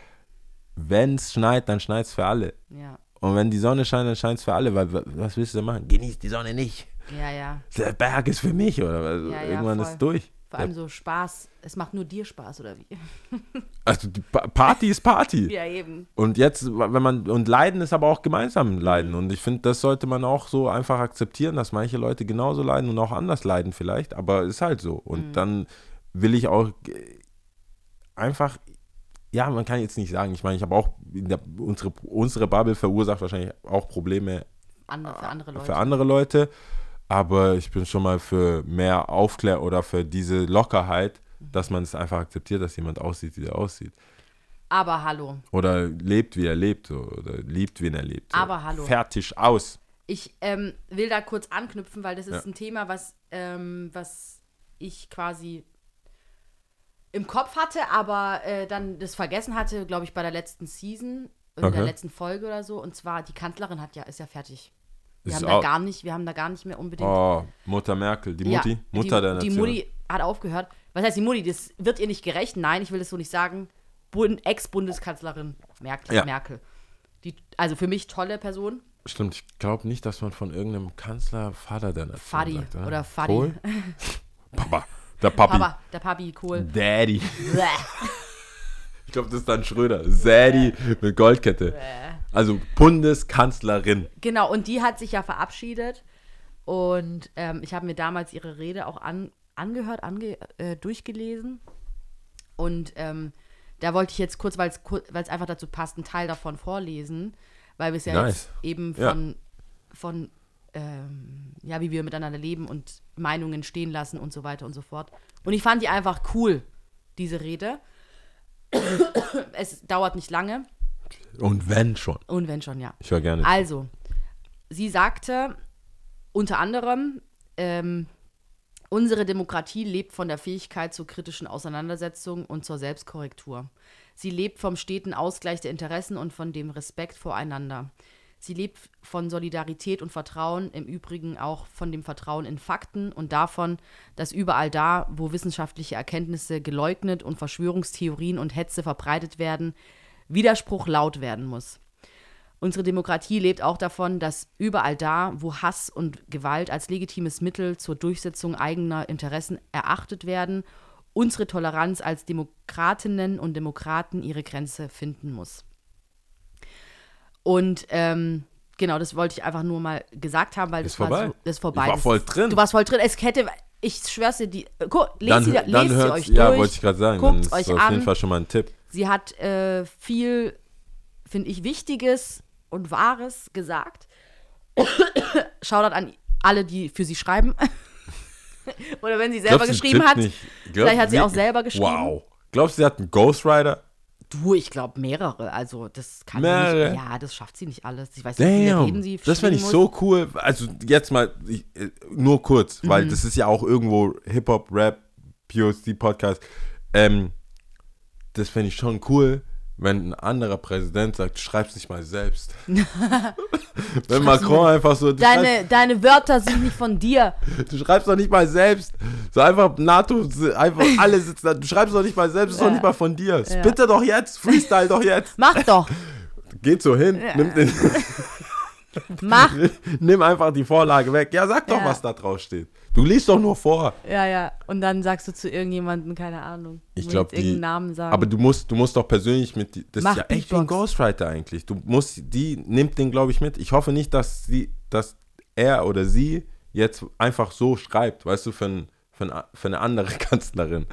wenn es schneit, dann schneit es für alle. Ja, Und wenn die Sonne scheint, dann scheint es für alle, weil wa- was willst du denn machen? Genießt die Sonne nicht. ja, ja. Der Berg ist für mich, oder? Also Ja, ja, irgendwann voll. ist es durch. Vor allem so Spaß. Es macht nur dir Spaß, oder wie? Also die Pa- Party ist Party. Ja, eben. Und jetzt, wenn man, und Leiden ist aber auch gemeinsam Leiden. Und ich finde, das sollte man auch so einfach akzeptieren, dass manche Leute genauso leiden und auch anders leiden vielleicht, aber ist halt so. Und dann will ich auch äh, einfach, ja, man kann jetzt nicht sagen, ich meine, ich habe auch, der, unsere, unsere Bubble verursacht wahrscheinlich auch Probleme Andere, für andere Leute. für andere Leute. Aber ich bin schon mal für mehr Aufklär oder für diese Lockerheit, dass man es einfach akzeptiert, dass jemand aussieht, wie er aussieht. Aber hallo. Oder lebt, wie er lebt, so. oder liebt, wen er lebt. So. Aber hallo. Fertig, aus. Ich ähm, will da kurz anknüpfen, weil das ist Ja. ein Thema, was, ähm, was ich quasi im Kopf hatte, aber äh, dann das vergessen hatte, glaube ich, bei der letzten Season, in Okay. der letzten Folge oder so. Und zwar, die Kanzlerin hat ja, ist ja fertig. Wir Ist haben da gar nicht, wir haben da gar nicht mehr unbedingt. Oh, Mutter Merkel, die Mutti, Ja, Mutter die, der Die Nation. Mutti hat aufgehört. Was heißt die Mutti? Das wird ihr nicht gerecht. Nein, ich will das so nicht sagen. Bund- Ex-Bundeskanzlerin Merkel. Ja. Merkel. Die, also für mich tolle Person. Stimmt, ich glaube nicht, dass man von irgendeinem Kanzler Vater der Nation Fadi sagt, oder? oder Fadi. Kohl? Papa, der Papi. Papa, der Papi Kohl. Daddy. Ich glaube, das ist dann Schröder. Sadie mit Goldkette. Also Bundeskanzlerin. Genau, und die hat sich ja verabschiedet. Und ähm, ich habe mir damals ihre Rede auch an, angehört, ange, äh, durchgelesen. Und ähm, da wollte ich jetzt kurz, weil es einfach dazu passt, einen Teil davon vorlesen, weil wir es ja Nice. jetzt eben Ja. von, von ähm, ja, wie wir miteinander leben und Meinungen stehen lassen und so weiter und so fort. Und ich fand die einfach cool, diese Rede. Es dauert nicht lange. Und wenn schon. Und wenn schon, ja. Ich höre gerne. Also, sie sagte unter anderem, ähm, unsere Demokratie lebt von der Fähigkeit zur kritischen Auseinandersetzung und zur Selbstkorrektur. Sie lebt vom steten Ausgleich der Interessen und von dem Respekt voreinander. Sie lebt von Solidarität und Vertrauen, im Übrigen auch von dem Vertrauen in Fakten und davon, dass überall da, wo wissenschaftliche Erkenntnisse geleugnet und Verschwörungstheorien und Hetze verbreitet werden, Widerspruch laut werden muss. Unsere Demokratie lebt auch davon, dass überall da, wo Hass und Gewalt als legitimes Mittel zur Durchsetzung eigener Interessen erachtet werden, unsere Toleranz als Demokratinnen und Demokraten ihre Grenze finden muss. Und ähm, genau, das wollte ich einfach nur mal gesagt haben, weil Ist das war, vorbei. so, das ist vorbei. Ich war Das- voll drin. Du warst voll drin. Es hätte, ich schwör's dir, die, guck, lest dann sie, dann lest sie euch Ja, durch. wollte ich gerade sagen. guckt's dann ist euch auf jeden. Fall schon mal ein Tipp. Sie hat äh, viel, finde ich, Wichtiges und Wahres gesagt. Shoutout an alle, die für sie schreiben. Oder wenn sie selber Glaubst geschrieben hat. Glaub- Vielleicht hat sie auch selber geschrieben. Wow. Glaubst du, sie hat einen Ghostwriter? Du, ich glaube mehrere. Also das kann sie Mehrere? nicht. Ja, das schafft sie nicht alles. Ich weiß nicht, wie viele Reden sie Das fände ich schwingen so muss. cool. Also jetzt mal ich, äh, nur kurz, Mhm. weil das ist ja auch irgendwo Hip-Hop, Rap, POC, Podcast. Ähm, das fände ich schon cool, wenn ein anderer Präsident sagt, schreib's nicht mal selbst. wenn Macron einfach so, Deine, deine Wörter sind nicht von dir. schreibst, du schreibst doch nicht mal selbst. So einfach NATO, einfach alle sitzen da. Du schreibst doch nicht mal selbst, ist doch Ja. nicht mal von dir. Spitte doch jetzt, freestyle doch jetzt. Mach doch. Geht so hin, nimm, den, Mach. nimm einfach die Vorlage weg. Ja, sag doch, Ja. was da drauf steht. Du liest doch nur vor. Ja, ja. Und dann sagst du zu irgendjemandem, keine Ahnung. Ich glaube, die. Namen sagen. Aber du musst, du musst doch persönlich mit. die- Das Mach ist ja echt wie ein. Ghostwriter eigentlich. Du musst, die nimmt den, glaube ich, mit. Ich hoffe nicht, dass sie, dass er oder sie jetzt einfach so schreibt, weißt du, für, ein, für, ein, für eine andere Kanzlerin.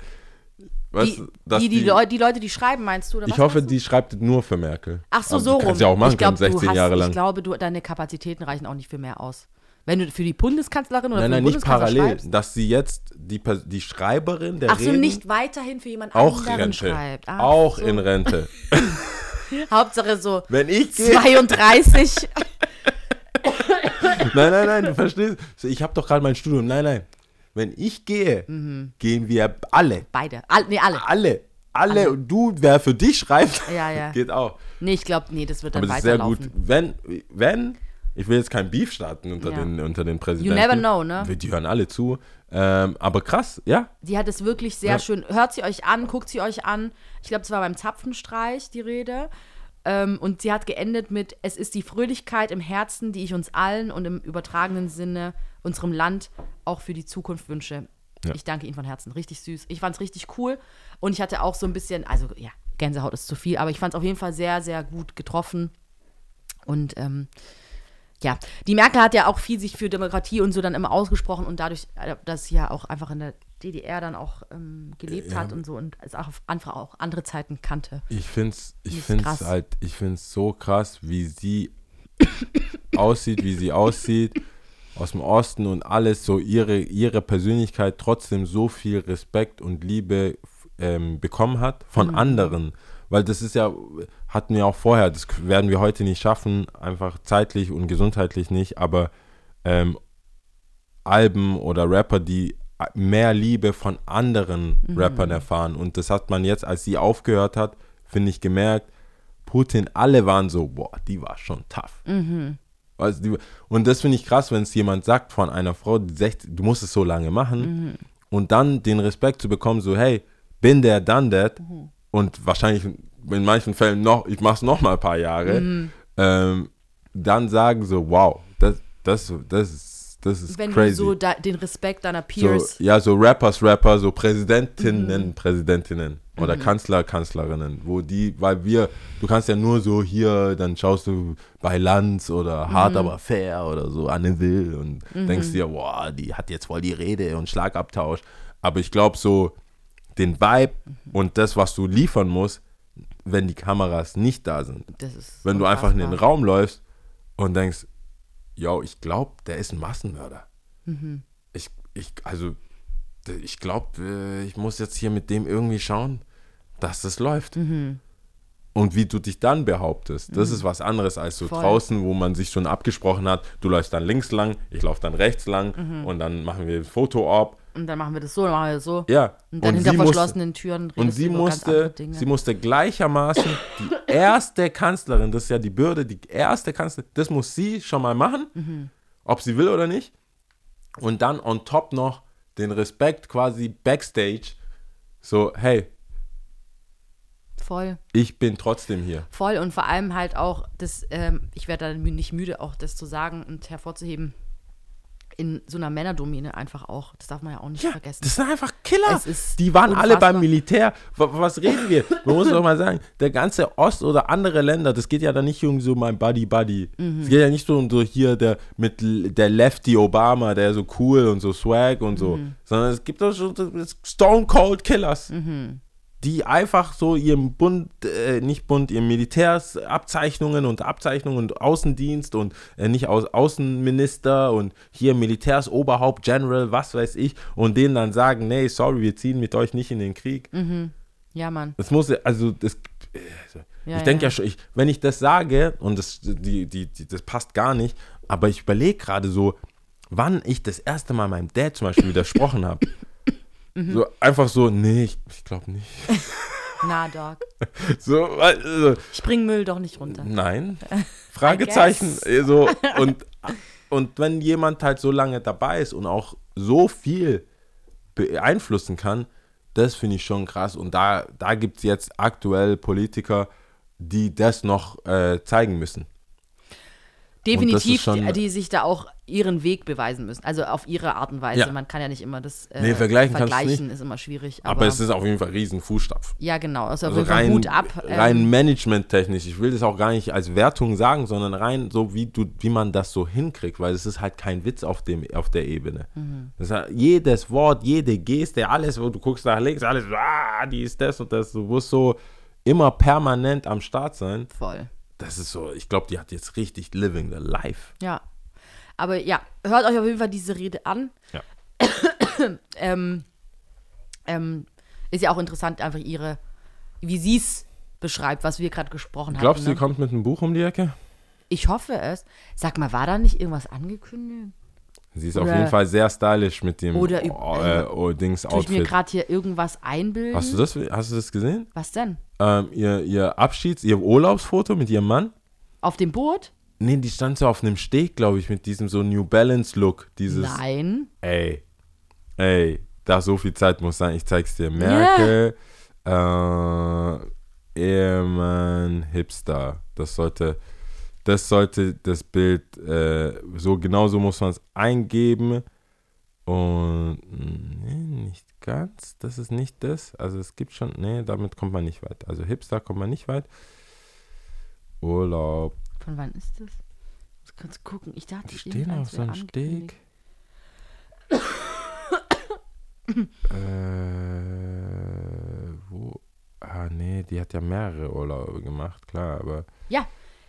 Weißt die, dass die, die, Leu die Leute, die schreiben, meinst du? Oder Ich was hoffe, die schreibt nur für Merkel. Ach so, Aber so die rum. Ja auch machen ich glaub, können, du 16 hast, Jahre lang. Ich glaube, du, deine Kapazitäten reichen auch nicht für mehr aus. Wenn du für die Bundeskanzlerin oder nein, für nein, den nicht parallel. schreibst. Dass sie jetzt die, die Schreiberin der Ach so, Reden nicht weiterhin für jemand auch anderen Rente. schreibt. Ach auch so. in Rente. Hauptsache so Wenn ich gehe. 32. Nein, nein, nein, du verstehst. Ich habe doch gerade mein Studium. Nein, nein. Wenn ich gehe, Mhm. gehen wir alle. Beide. All, nee, alle. Alle. Alle. Und du, wer für dich schreibt, Ja, ja. geht auch. Nee, ich glaube, nee, das wird dann Aber es ist sehr gut. weiterlaufen. Wenn, wenn, ich will jetzt kein Beef starten unter, Ja. den, unter den Präsidenten. never know, ne? Die hören alle zu. Ähm, aber krass, ja. Die hat es wirklich sehr Ja. schön. Hört sie euch an, guckt sie euch an. Ich glaube, es war beim Zapfenstreich die Rede. Ähm, und sie hat geendet mit: Es ist die Fröhlichkeit im Herzen, die ich uns allen und im übertragenen Sinne unserem Land auch für die Zukunft wünsche. Ja. Ich danke Ihnen von Herzen. Richtig süß. Ich fand es richtig cool. Und ich hatte auch so ein bisschen, also ja, Gänsehaut ist zu viel, aber ich fand es auf jeden Fall sehr, sehr gut getroffen. Und ähm, ja, die Merkel hat ja auch viel sich für Demokratie und so dann immer ausgesprochen und dadurch, äh, dass sie ja auch einfach in der DDR dann auch ähm, gelebt Ja. hat und so und es auch einfach auch andere Zeiten kannte. Ich finde es ich Ist find's halt, ich find's so krass, wie sie aussieht, wie sie aussieht. aus dem Osten und alles, so ihre, ihre Persönlichkeit trotzdem so viel Respekt und Liebe ähm, bekommen hat von anderen. Weil das ist ja, hatten wir auch vorher, das werden wir heute nicht schaffen, einfach zeitlich und gesundheitlich nicht, aber ähm, Alben oder Rapper, die mehr Liebe von anderen Rappern erfahren. Und das hat man jetzt, als sie aufgehört hat, finde ich, gemerkt, Putin, alle waren so, boah, die war schon tough. Also die, und das finde ich krass, wenn es jemand sagt von einer Frau, die 60, du musst es so lange machen und dann den Respekt zu bekommen, so, hey, bin der, done that. Und wahrscheinlich in manchen Fällen noch, ich mach's noch mal ein paar Jahre, ähm, dann sagen so, wow, das, das, das ist, das ist Wenn crazy. du so da, den Respekt deiner So, Peers. ja, so Rappers, Rapper, so Präsidentinnen, Mhm. Präsidentinnen oder Kanzler, Kanzlerinnen, wo die, weil wir, du kannst ja nur so hier, dann schaust du bei Lanz oder Hart Mhm. aber fair oder so Anne Will und denkst dir, boah, die hat jetzt voll die Rede und Schlagabtausch. Aber ich glaube so, den Vibe Mhm. und das, was du liefern musst, wenn die Kameras nicht da sind. Wenn du einfach in den. Raum läufst und denkst, yo, ich glaube, der ist ein Massenmörder. Mhm. Ich, ich, also, ich glaube, ich muss jetzt hier mit dem irgendwie schauen, dass das läuft. Mhm. Und wie du dich dann behauptest, das ist was anderes als so Voll. draußen, wo man sich schon abgesprochen hat, du läufst dann links lang, ich laufe dann rechts lang Mhm. und dann machen wir ein Foto-Op. Und dann machen wir das so, dann machen wir das so. Ja. Und dann hinter sie musste- verschlossenen Türen und sie musste, sie musste gleichermaßen die erste Kanzlerin, das ist ja die Bürde, die erste Kanzlerin, das muss sie schon mal machen, Mhm. ob sie will oder nicht. Und dann on top noch den Respekt quasi backstage. So, hey, Voll. ich bin trotzdem hier. Voll und vor allem halt auch, das, ähm, ich werde dann nicht müde, auch das zu sagen und hervorzuheben, in so einer Männerdomäne einfach auch. Das darf man ja auch nicht Ja, vergessen. das sind einfach Killer. Die waren alle unfassbar. beim Militär. Wa- Was reden wir? Man muss doch mal sagen, der ganze Ost- oder andere Länder, das geht ja dann nicht um so mein Buddy Buddy. Mhm. Es geht ja nicht so um so hier der mit der Lefty Obama, der so cool und so swag und so, Mhm. sondern es gibt doch schon so Stone Cold Killers. Die einfach so ihrem Bund, äh, nicht Bund, ihrem Militärsabzeichnungen und Abzeichnungen und Außendienst und äh, nicht aus Außenminister und hier Militärsoberhaupt, General, was weiß ich, und denen dann sagen, nee, sorry, wir ziehen mit euch nicht in den Krieg. ja, Mann. Das muss, also, das, äh, also, Ja, ich denke ja. ja. schon, ich, wenn ich das sage, und das, die, die, die, das passt gar nicht, aber ich überlege gerade so, wann ich das erste Mal meinem Dad zum Beispiel widersprochen habe. Mhm. So einfach so, nee, ich, ich glaube nicht. Na, Dog. So, also, Ich bring Müll doch nicht runter. nein. Fragezeichen. So, und, und wenn jemand halt so lange dabei ist und auch so viel beeinflussen kann, das finde ich schon krass. Und da, da gibt es jetzt aktuell Politiker, die das noch äh, zeigen müssen. Definitiv, schon- die, die sich da auch ihren Weg beweisen müssen. Also auf ihre Art und Weise. Ja. Man kann ja nicht immer das äh, Nee, vergleichen vergleichen ist immer schwierig. Aber, Aber, es ist auf jeden Fall riesen Fußstapf. ja, genau. Also, Also rein, Hut ab. ähm, rein managementtechnisch. Ich will das auch gar nicht als Wertung sagen, sondern rein so, wie, du, wie man das so hinkriegt, weil es ist halt kein Witz auf, dem, auf der Ebene. Mhm. Halt jedes Wort, jede Geste, alles, wo du guckst nach links, alles, ah, die ist das und das. Du musst so immer permanent am Start sein. voll. Das ist so, ich glaube, die hat jetzt richtig living the life. Ja. Aber ja, hört euch auf jeden Fall diese Rede an. Ja. ähm, ähm, ist ja auch interessant, einfach ihre, wie sie es beschreibt, was wir gerade gesprochen haben. Glaubst du, ne? sie kommt mit einem Buch um die Ecke? Ich hoffe es. Sag mal, war da nicht irgendwas angekündigt? Sie ist auf Oder- jeden Fall sehr stylisch mit dem Oder oh, äh, oh, Dings Tue ich mir Outfit. gerade hier irgendwas einbilden? Hast du das, hast du das gesehen? Was denn? Ähm, ihr, ihr Abschieds-, ihr Urlaubsfoto mit ihrem Mann? Auf dem Boot? Nee, die stand so auf einem Steg, glaube ich, mit diesem so New Balance Look. Dieses, Nein. ey, ey, da so viel Zeit muss sein. Ich zeig's dir. Merkel, äh, Ehemann, Hipster. Das sollte, das sollte das Bild, äh, so genau so muss man es eingeben. Und nee, nicht ganz. Das ist nicht das. Also es gibt schon, nee, damit kommt man nicht weit. Also Hipster kommt man nicht weit. Urlaub. Von wann ist das? Das kannst du gucken. Ich dachte, Die stehen auf so einem Steg. äh, wo? Ah, nee, die hat ja mehrere Urlaube gemacht, klar, aber Ja,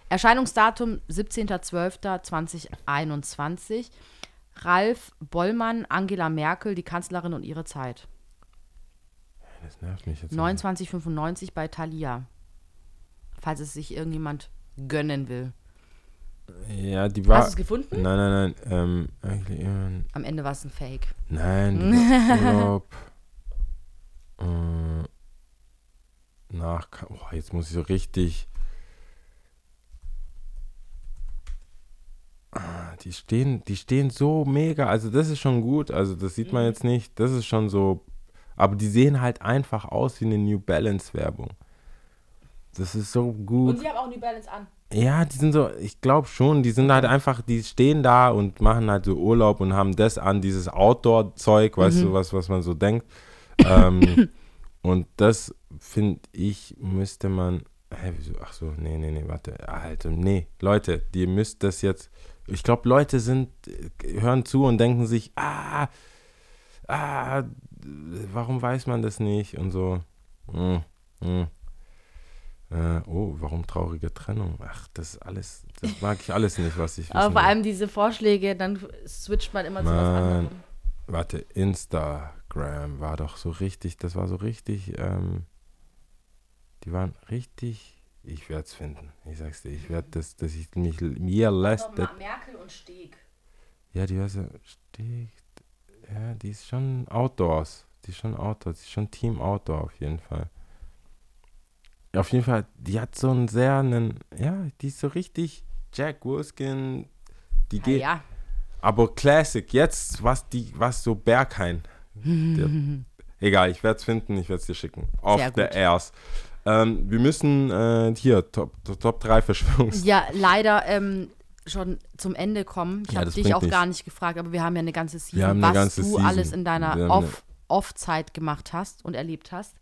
Erscheinungsdatum 17.12.2021. Ralf Bollmann, Angela Merkel, die Kanzlerin und ihre Zeit. Das nervt mich jetzt. 2995 bei Thalia. Falls es sich irgendjemand gönnen will. Ja, die war. Hast du es gefunden? Nein, nein, nein. Ähm, eigentlich, ähm, Am Ende war es ein Fake. nein, die war Urlaub. äh, nach. Oh, jetzt muss ich so richtig. Die stehen, die stehen so mega. Also, das ist schon gut. Also, das sieht Mhm. man jetzt nicht. Das ist schon so. Aber die sehen halt einfach aus wie eine New Balance-Werbung. Das ist so gut. sie haben auch New Balance an. Ja, die sind so, ich glaube schon, die sind halt einfach, die stehen da und machen halt so Urlaub und haben das an, dieses Outdoor-Zeug, weißt du, was, was man so denkt. ähm, und das finde ich, müsste man, hä, wieso, ach so, nee, nee, nee, warte, Alter, nee, Leute, die müsst das jetzt, ich glaube, Leute sind, äh, hören zu und denken sich, ah, ah, warum weiß man das nicht und so. Hm, hm. Äh, oh, warum traurige Trennung? Ach, das ist alles, das mag ich alles nicht, was ich Aber vor allem diese Vorschläge, dann switcht man immer zu was anderem. Warte, Instagram war doch so richtig, das war so richtig, ähm, die waren richtig, ich werde es finden. Ich sag's dir, ich werde das, dass ich mich, mir lässt, Merkel und Steg. ja, die war so, steht, ja, die ist schon Outdoors, die ist schon Outdoors, die ist schon Team Outdoor auf jeden Fall. Auf jeden Fall, die hat so einen sehr, einen, ja, die ist so richtig Jack Wolfskin, die Ja, geht, ja. aber Classic, jetzt was die, was so Berghain. Der, egal, ich werde es finden, ich werde es dir schicken. Auf der gut. Airs. Ähm, wir müssen äh, hier Top, Top, Top 3 Verschwörungs. Ja, leider ähm, schon zum Ende kommen. Ich Ja, habe dich auch nichts. gar nicht gefragt, aber wir haben ja eine ganze Season, Wir haben eine was ganze du Season. alles in deiner Off- Off-Zeit gemacht hast und erlebt hast.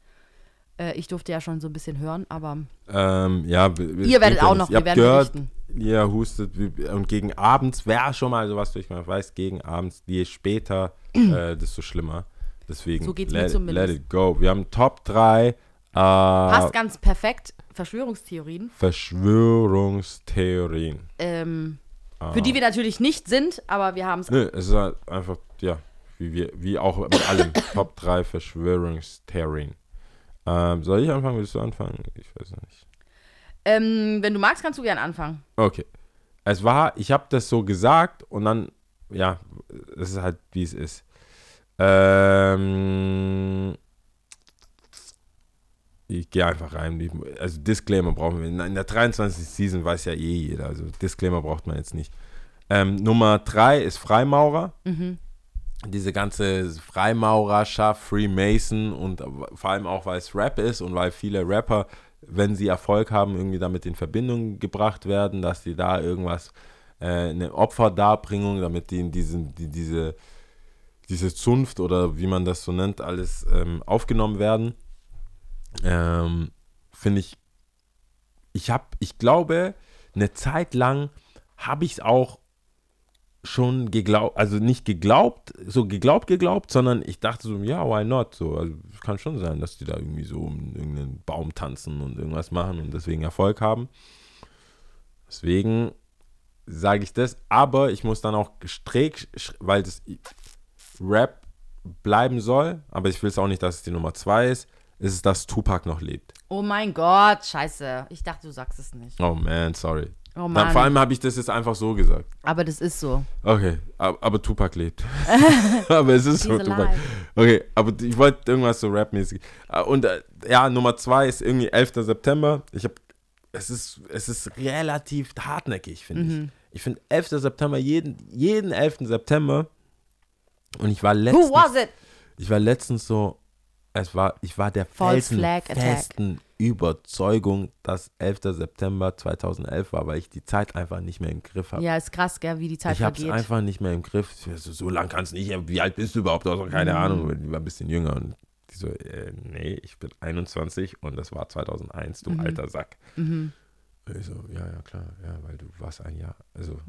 Äh, ich durfte ja schon so ein bisschen hören, aber Ähm, ja, ihr werdet auch noch, Ihr wir werden gehört, berichten. ihr hustet und gegen abends wäre schon mal sowas durch, man weiß, gegen abends, je später, äh, desto schlimmer. Deswegen, So geht's mir let, zumindest. let it go. Wir haben Top 3 äh, Passt ganz perfekt. Verschwörungstheorien, Verschwörungstheorien. ähm, Ah. für die wir natürlich nicht sind, aber wir haben es. Nö, es ist halt einfach, ja, wie, wir, wie auch mit allem. Top 3 Verschwörungstheorien. Ähm, soll ich anfangen? Willst du anfangen? Ich weiß nicht. Ähm, wenn du magst, kannst du gern anfangen. Okay. Es war, ich habe das so gesagt und dann, ja, es ist halt, wie es ist. Ähm, ich gehe einfach rein. Also Disclaimer brauchen wir. In der 23. Season weiß ja eh jeder. Also Disclaimer braucht man jetzt nicht. Ähm, Nummer 3 ist Freimaurer. Diese ganze Freimaurerschaft, Freemason und vor allem auch, weil es Rap ist und weil viele Rapper, wenn sie Erfolg haben, irgendwie damit in Verbindung gebracht werden, dass die da irgendwas, äh, eine Opferdarbringung, damit die in diesen, die, diese, diese Zunft oder wie man das so nennt, alles ähm, aufgenommen werden. Ähm, Finde ich, ich habe, ich glaube, eine Zeit lang habe ich es auch schon geglaubt, also nicht geglaubt, so geglaubt, geglaubt, sondern ich dachte so, ja, why not? So, also kann schon sein, dass die da irgendwie so um irgendeinen Baum tanzen und irgendwas machen und deswegen Erfolg haben. Deswegen sage ich das, aber ich muss dann auch strikt, weil das Rap bleiben soll, aber ich will es auch nicht, dass es die Nummer zwei ist, ist es, dass Tupac noch lebt. Oh mein Gott, scheiße. Ich dachte, du sagst es nicht. Oh man, sorry. Oh Na, Mann. vor allem habe ich das jetzt einfach so gesagt. aber das ist so. Okay, aber, aber Tupac lebt. aber es ist so, Tupac. alive. Okay, aber ich wollte irgendwas so rapmäßig. Ah, Und äh, ja, Nummer zwei ist irgendwie 11. September. Ich habe, es ist, es ist relativ hartnäckig, finde Mhm. ich. Ich finde 11. September, jeden, jeden 11. September. Und ich war Who letztens, was it? ich war letztens so, es war, ich war der attack. felsenfesten Überzeugung, dass 11. September 2011 war, weil ich die Zeit einfach nicht mehr im Griff habe. Ja, ist krass, gell, wie die Zeit Ich habe es vergeht. einfach nicht mehr im Griff. Ich So, so lang kann es nicht. Wie alt bist du überhaupt? Du hast doch keine Mhm. Ahnung. Die war ein bisschen jünger. Und die so, äh, nee, ich bin 21 und das war 2001, du alter Sack. Mhm. Ich so, ja, ja, klar. Ja, weil du warst ein Jahr. Also,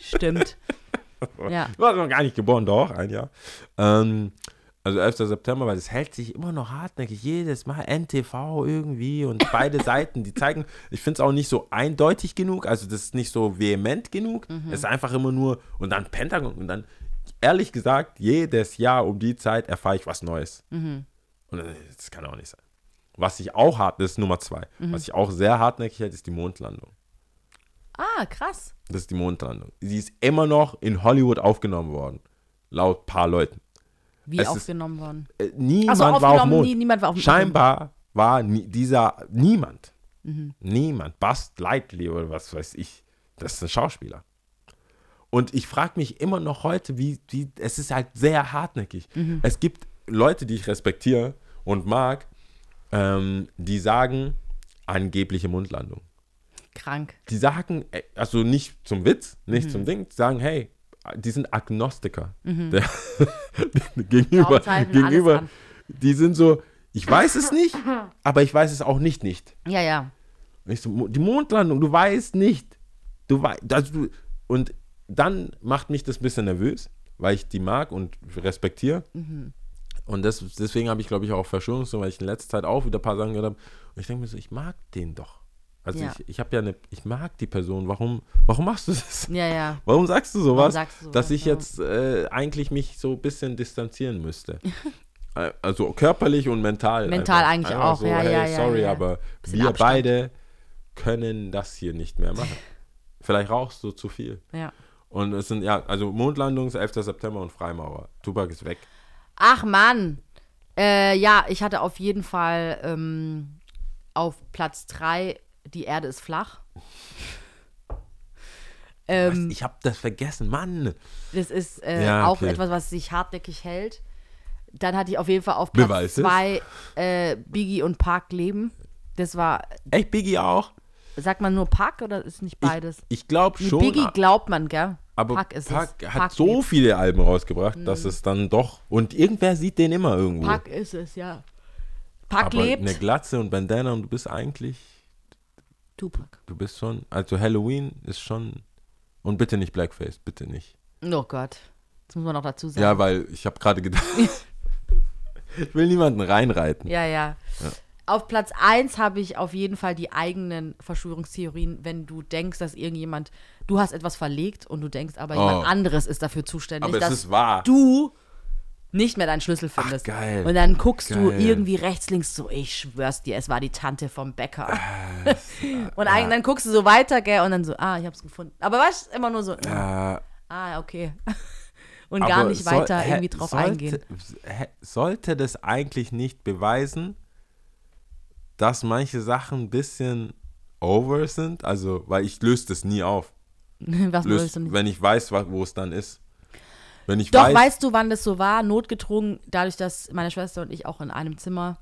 Stimmt. ja. du warst noch gar nicht geboren, doch, ein Jahr. Ähm, Also 11. September, weil es hält sich immer noch hartnäckig. Jedes Mal NTV irgendwie und beide Seiten, die zeigen, ich finde es auch nicht so eindeutig genug, also das ist nicht so vehement genug. Es ist einfach immer nur, und dann Pentagon und dann, ehrlich gesagt, jedes Jahr um die Zeit erfahre ich was Neues. Und äh, das kann auch nicht sein. Was ich auch hart, das ist Nummer zwei. Was ich auch sehr hartnäckig hält, ist die Mondlandung. Ah, krass. Das ist die Mondlandung. Sie ist immer noch in Hollywood aufgenommen worden. Laut paar Leuten. Wie Es ist- aufgenommen worden. Äh, niemand Also war auf aufgenommen, Mond. nie- niemand war auf dem Scheinbar war nie, dieser niemand. Mhm. Niemand. Buzz Lightly oder was weiß ich. Das ist ein Schauspieler. Und ich frage mich immer noch heute, wie, wie, es ist halt sehr hartnäckig. Mhm. Es gibt Leute, die ich respektiere und mag, ähm, die sagen angebliche Mundlandung. Krank. Die sagen, äh, also nicht zum Witz, nicht Mhm. zum Ding, die sagen, hey, die sind Agnostiker. Der, gegenüber, gegenüber, die sind so, ich weiß es nicht, aber ich weiß es auch nicht nicht. Ja, ja. So, die Mondlandung, du weißt nicht. Du weißt, also du, und dann macht mich das ein bisschen nervös, weil ich die mag und respektiere. Mhm. Und das, deswegen habe ich, glaube ich, auch Verschwörungstheorien, weil ich in letzter Zeit auch wieder ein paar Sachen gehört habe. Und ich denke mir so, ich mag den doch. Also Ja. ich, ich habe ja eine, ich mag die Person. Warum, warum machst du das? Ja, ja. Warum sagst du sowas, sagst du sowas, dass ich ja. jetzt äh, eigentlich mich so ein bisschen distanzieren müsste? Äh, also körperlich und mental. Mental eigentlich auch, so, ja, hey, ja, ja, Sorry, ja. aber Bisschen wir Abstand. beide können das hier nicht mehr machen. Vielleicht rauchst du zu viel. ja. Und es sind, ja, also Mondlandung ist 11. September und Freimaurer. Tupac ist weg. Ach Mann. Äh, ja, ich hatte auf jeden Fall ähm, auf Platz 3 Die Erde ist flach. Ähm, ich habe das vergessen, Mann. das ist äh, Ja, auch okay. etwas, was sich hartnäckig hält. Dann hatte ich auf jeden Fall auf Platz Beweis. 2 äh, Biggie und Park leben. Das war, Echt, Biggie auch? sagt man nur Park oder ist nicht beides? Ich glaube Nee, schon. Biggie glaubt man, gell? aber Park ist Park es. hat Park so lebt. viele Alben rausgebracht, dass es dann doch. Und irgendwer sieht den immer irgendwo. Park ist es, ja. Park aber lebt. eine Glatze und Bandana und du bist eigentlich. Tupac. Du bist schon. Also Halloween ist schon. Und bitte nicht Blackface, bitte nicht. Oh Gott. Das muss man noch dazu sagen. Ja, weil ich habe gerade gedacht. ich will niemanden reinreiten. Ja, ja. Auf Platz 1 habe ich auf jeden Fall die eigenen Verschwörungstheorien, wenn du denkst, dass irgendjemand, du hast etwas verlegt und du denkst, aber jemand Oh. anderes ist dafür zuständig, Aber es ist wahr. du nicht mehr deinen Schlüssel findest. geil. Und dann guckst du Geil. irgendwie rechts, links so, ich schwör's dir, es war die Tante vom Bäcker. Ah, und eigentlich, dann guckst du so weiter, gell, und dann so, ah, ich hab's gefunden. Aber weißt du, immer nur so, Äh, ah, okay. und gar nicht soll- weiter hä, irgendwie drauf sollte, eingehen. hä, Sollte das eigentlich nicht beweisen, dass manche Sachen ein bisschen over sind? Also, weil ich löse das nie auf. Was willst du nicht? wenn ich weiß, wo es dann ist. Wenn ich Doch, weiß, weißt du, wann das so war? Notgedrungen, dadurch, dass meine Schwester und ich auch in einem Zimmer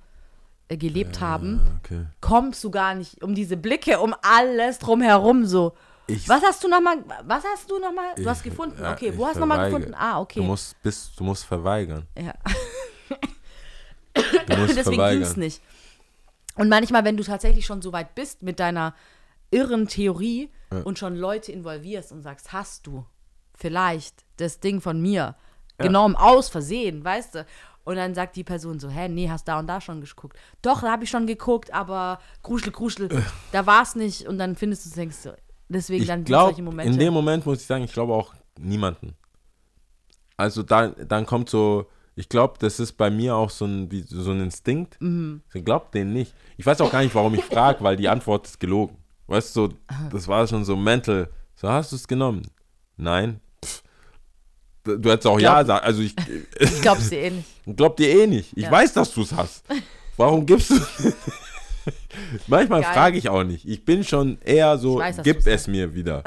äh, gelebt haben, Okay. kommst du gar nicht um diese Blicke, um alles drumherum so. Ich- was hast du nochmal, was hast du nochmal, du hast gefunden, ja, okay, wo hast du nochmal gefunden? Ah, okay. Du musst, bis, du musst verweigern. ja. Du musst Deswegen ging es nicht. Und manchmal, wenn du tatsächlich schon so weit bist mit deiner irren Theorie und schon Leute involvierst und sagst, hast du vielleicht das Ding von mir genommen, aus Versehen, weißt du? Und dann sagt die Person so, hä, nee, hast da und da schon geguckt. Doch, da habe ich schon geguckt, aber Kruschel, Kruschel, da war es nicht. Und dann findest du es, denkst du, deswegen Ich dann glaube, solche Momente. in dem Moment muss ich sagen, ich glaube auch niemanden. Also da, dann kommt so, ich glaube, das ist bei mir auch so ein, wie, so ein Instinkt. Mhm. Ich glaube den nicht. Ich weiß auch gar nicht, warum ich frage, weil die Antwort ist gelogen. Weißt du, so, das war schon so mental. So, hast du es genommen? Nein. Du hättest auch Ja Glaub- sagen. Also ich, ich glaub's dir eh nicht. glaub dir eh nicht. Ich Ja. weiß, dass du es hast. Warum gibst du Manchmal frage ich auch nicht. Ich bin schon eher so, Ich weiß, gib es mir wieder.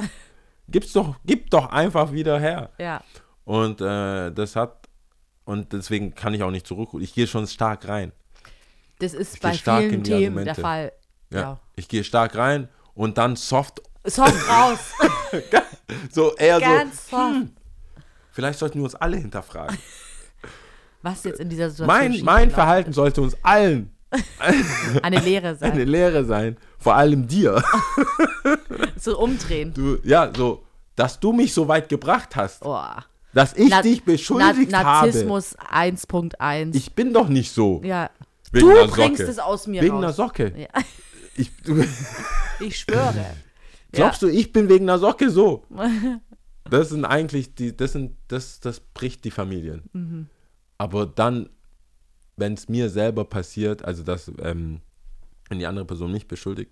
Gib's doch, gib doch einfach wieder her. Ja. Und äh, das hat, und deswegen kann ich auch nicht zurück. Ich gehe schon stark rein. Das ist Ich bei vielen Themen der Argumente. Fall. Ja. Ja. Ich gehe stark rein und dann soft, Soft raus. so eher Ganz so, soft. hm, vielleicht sollten wir uns alle hinterfragen. Was jetzt in dieser Situation mein mein Verhalten sollte uns allen. Eine Lehre sein. eine Lehre sein. Vor allem dir. so umdrehen. Du, ja, so, dass du mich so weit gebracht hast. Oh. dass ich Na- dich beschuldigt Na habe. Narzissmus 1.1. Ich bin doch nicht so. ja. Wegen du bringst Socke. es aus mir Wegen raus. einer Socke. Ja. Ich, Ich schwöre. glaubst du, ich bin wegen einer Socke so? Das sind eigentlich die, das sind, das, das bricht die Familien. Mhm. Aber dann, wenn es mir selber passiert, also dass, ähm, wenn die andere Person mich beschuldigt,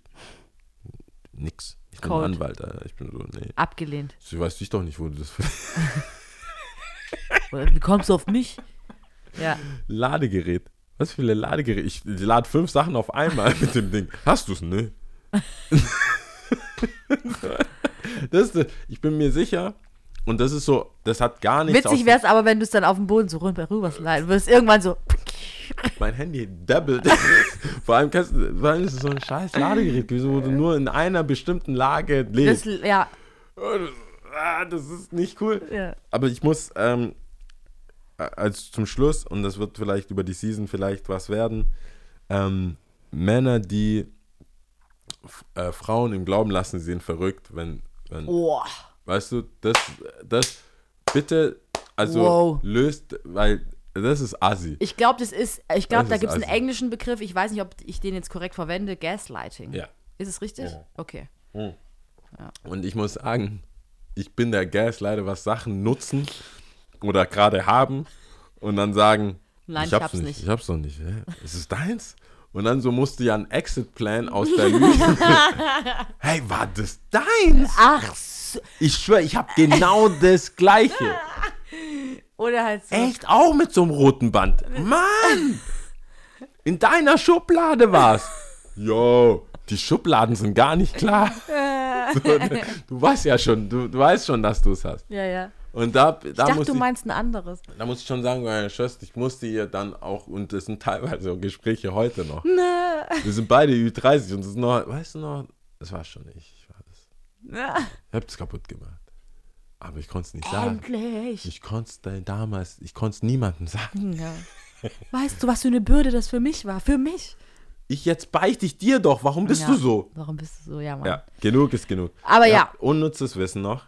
nix. Ich bin Cold. Anwalt, Alter. Ich bin so, nee. Abgelehnt. Ich weiß ich doch nicht, wo du das Wie kommst du auf mich? Ja. Ladegerät. Was für viele Ladegeräte? Ich lade fünf Sachen auf einmal mit dem Ding. Hast du es? Nö. das ist, ich bin mir sicher, und das ist so, das hat gar nichts Witzig wäre es aber, wenn du es dann auf dem Boden so rüber, rüber sliden würdest. Irgendwann so. Mein Handy dabbelt. Vor allem, kannst, vor allem ist es so ein scheiß Ladegerät gewesen, wo du nur in einer bestimmten Lage Das, lebst. ja. Ah, das ist nicht cool. ja. Aber ich muss, ähm, als zum Schluss, und das wird vielleicht über die Season vielleicht was werden, ähm, Männer, die äh, Frauen im Glauben lassen, sind verrückt, wenn, wenn Oh. Weißt du, das, das, bitte, also Wow. löst, weil das ist assi. Ich glaube, das ist, ich glaube, da gibt es einen englischen Begriff, ich weiß nicht, ob ich den jetzt korrekt verwende, Gaslighting. Ja. Ist es richtig? Ja. Okay. Und ich muss sagen, ich bin der Gaslighter, was Sachen nutzen oder gerade haben und dann sagen, Nein, ich ich hab's, hab's nicht. nicht. Ich hab's doch nicht. Hä? Ist es deins? Und dann so musst du ja einen Exit-Plan aus der Lüge. hey, war das deins? Ach so. Ich schwöre, ich habe genau das Gleiche. Oder halt so. Echt auch mit so einem roten Band. Mann! In deiner Schublade war's. Jo, die Schubladen sind gar nicht klar. So, du weißt ja schon, du, du weißt schon, dass du es hast. Ja, ja. Und da, da, Ich dachte, du ich, meinst ein anderes. da muss ich schon sagen, meine Schwester, ich musste ihr dann auch, und das sind teilweise auch Gespräche heute noch. Na. Wir sind beide Ü30 und das ist noch, weißt du noch, das war schon ich. Ich, war das. ich hab das kaputt gemacht. Aber ich konnte es nicht sagen. Endlich. Ich konnte es damals, ich konnte es niemandem sagen. Ja. Weißt du, was für eine Bürde das für mich war? Für mich. Ich jetzt beichte ich dir doch, warum bist ja. du so? Warum bist du so? Ja, Mann. Ja, genug ist genug. Aber ja. Unnützes Wissen noch.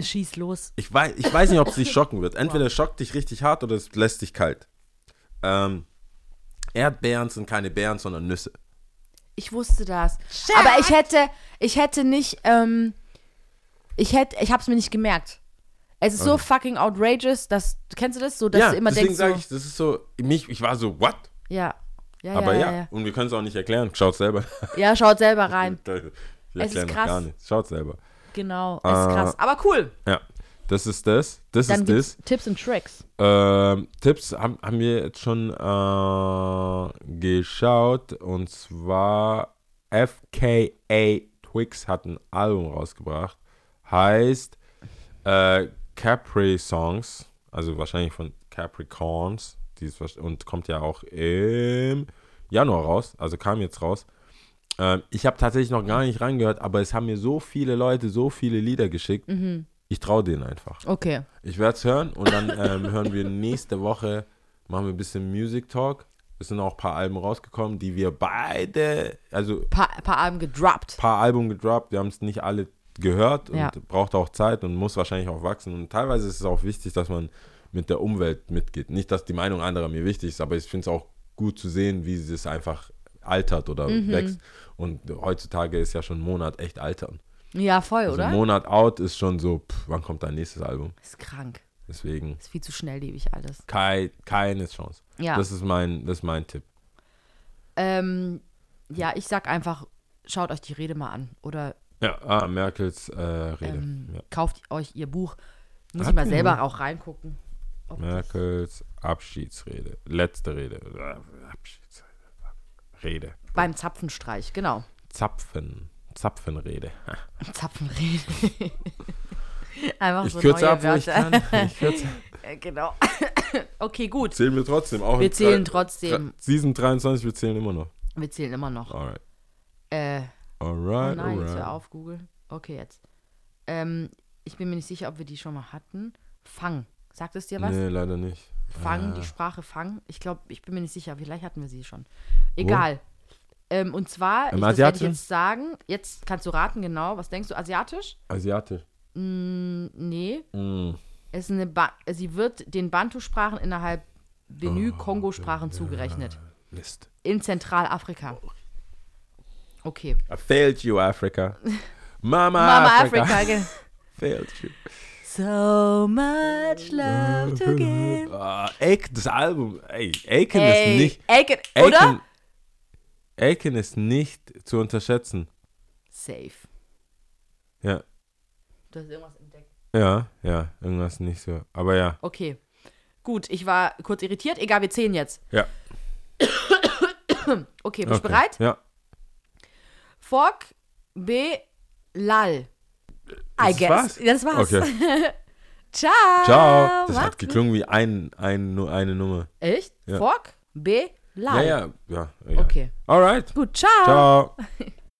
Schieß los. Ich weiß, ich weiß nicht, ob es dich schocken wird. Entweder es schockt dich richtig hart oder es lässt dich kalt. Ähm, Erdbeeren sind keine Beeren, sondern Nüsse. Ich wusste das. Aber ich hätte, ich hätte nicht, ähm, ich hätte, ich hab's mir nicht gemerkt. Es ist so fucking outrageous, dass, kennst du das? So, dass ja, du immer deswegen denkst, sage so, ich, das ist so, mich, ich war so, what? ja. Ja, Aber ja, ja, ja, und wir können es auch nicht erklären. Schaut selber. Ja, schaut selber rein. Wir Es ist krass. gar nichts. Schaut selber. Genau, ist Äh, krass. Aber cool. Ja, das ist das. Das Dann ist das. Tipps und Tricks. Ähm, Tipps haben, haben wir jetzt schon äh, geschaut und zwar FKA Twix hat ein Album rausgebracht, heißt äh, Capri Songs, also wahrscheinlich von Capricorns, die ist, wahrsch- und kommt ja auch im Januar raus, also kam jetzt raus. Ähm, ich habe tatsächlich noch gar nicht reingehört, aber es haben mir so viele Leute so viele Lieder geschickt. Ich traue denen einfach. Okay. Ich werde es hören und dann ähm, hören wir nächste Woche, machen wir ein bisschen Music Talk. Es sind auch ein paar Alben rausgekommen, die wir beide, also ein Paar, paar Alben gedroppt. paar Alben gedroppt, wir haben es nicht alle gehört und Ja. braucht auch Zeit und muss wahrscheinlich auch wachsen. Und teilweise ist es auch wichtig, dass man mit der Umwelt mitgeht. Nicht, dass die Meinung anderer mir wichtig ist, aber ich finde es auch gut zu sehen, wie es einfach altert oder Mhm. wächst. Und heutzutage ist ja schon ein Monat echt altern. Ja, voll, Also ein oder? Monat out ist schon so, pff, wann kommt dein nächstes Album? ist krank. Deswegen Ist viel zu schnelllebig alles. Kei, keine Chance. Ja. Das ist mein, das ist mein Tipp. Ähm, ja, ich sag einfach, schaut euch die Rede mal an. Oder Ja, ah, Merkels äh, Rede. ähm, ja. kauft euch ihr Buch. Muss Hat ich mal selber Buch? auch reingucken. Merkels Abschiedsrede. Letzte Rede. Äh, Abschiedsrede. Rede. Beim Zapfenstreich, genau. Zapfen. Zapfenrede. Zapfenrede. Einfach Ich so kürze neue ab, wo ich kann. Ich kürze. Genau. okay, gut. Zählen wir trotzdem. Auch Wir zählen drei- trotzdem. Season 23, wir zählen immer noch. Wir zählen immer noch. Alright. Äh, oh Alright, nein, jetzt hör alright. auf, Google. Okay, jetzt. Ähm, ich bin mir nicht sicher, ob wir die schon mal hatten. Fang. Sagt es dir was? Nee, leider nicht. Fang, Ah. die Sprache Fang. Ich glaube, ich bin mir nicht sicher. Vielleicht hatten wir sie schon. Egal. Ähm, und zwar, ich, das werde ich jetzt sagen. Jetzt kannst du raten, genau. Was denkst du? Asiatisch? Asiatisch. Mm, nee. Mm. Es ist eine ba sie wird den Bantu-Sprachen innerhalb Oh, Benue-Kongo-Sprachen zugerechnet. Mist. In Zentralafrika. Okay. I failed you, Africa. Mama, Mama Africa. Afrika. ge- failed you. So much love to give. Ah, Aiken, das Album, ey, Aiken Ey, ist nicht, Aiken, oder? Aiken, Aiken ist nicht zu unterschätzen. Safe. Ja, Du hast irgendwas entdeckt. ja, ja, irgendwas nicht so. Aber ja, Okay. Gut, ich war kurz irritiert. Egal, wir zählen jetzt. ja. Okay, bist du okay. bereit? Ja. Fork, B, Lal. I guess. war's? Das war's. Okay. Ciao. Ciao. Das Macht's hat geklungen wie ein, ein, nur eine Nummer. Echt? Ja. Fork, B, Ja, Lal. ja, ja. egal. Okay. Alright. Gut, ciao. Ciao.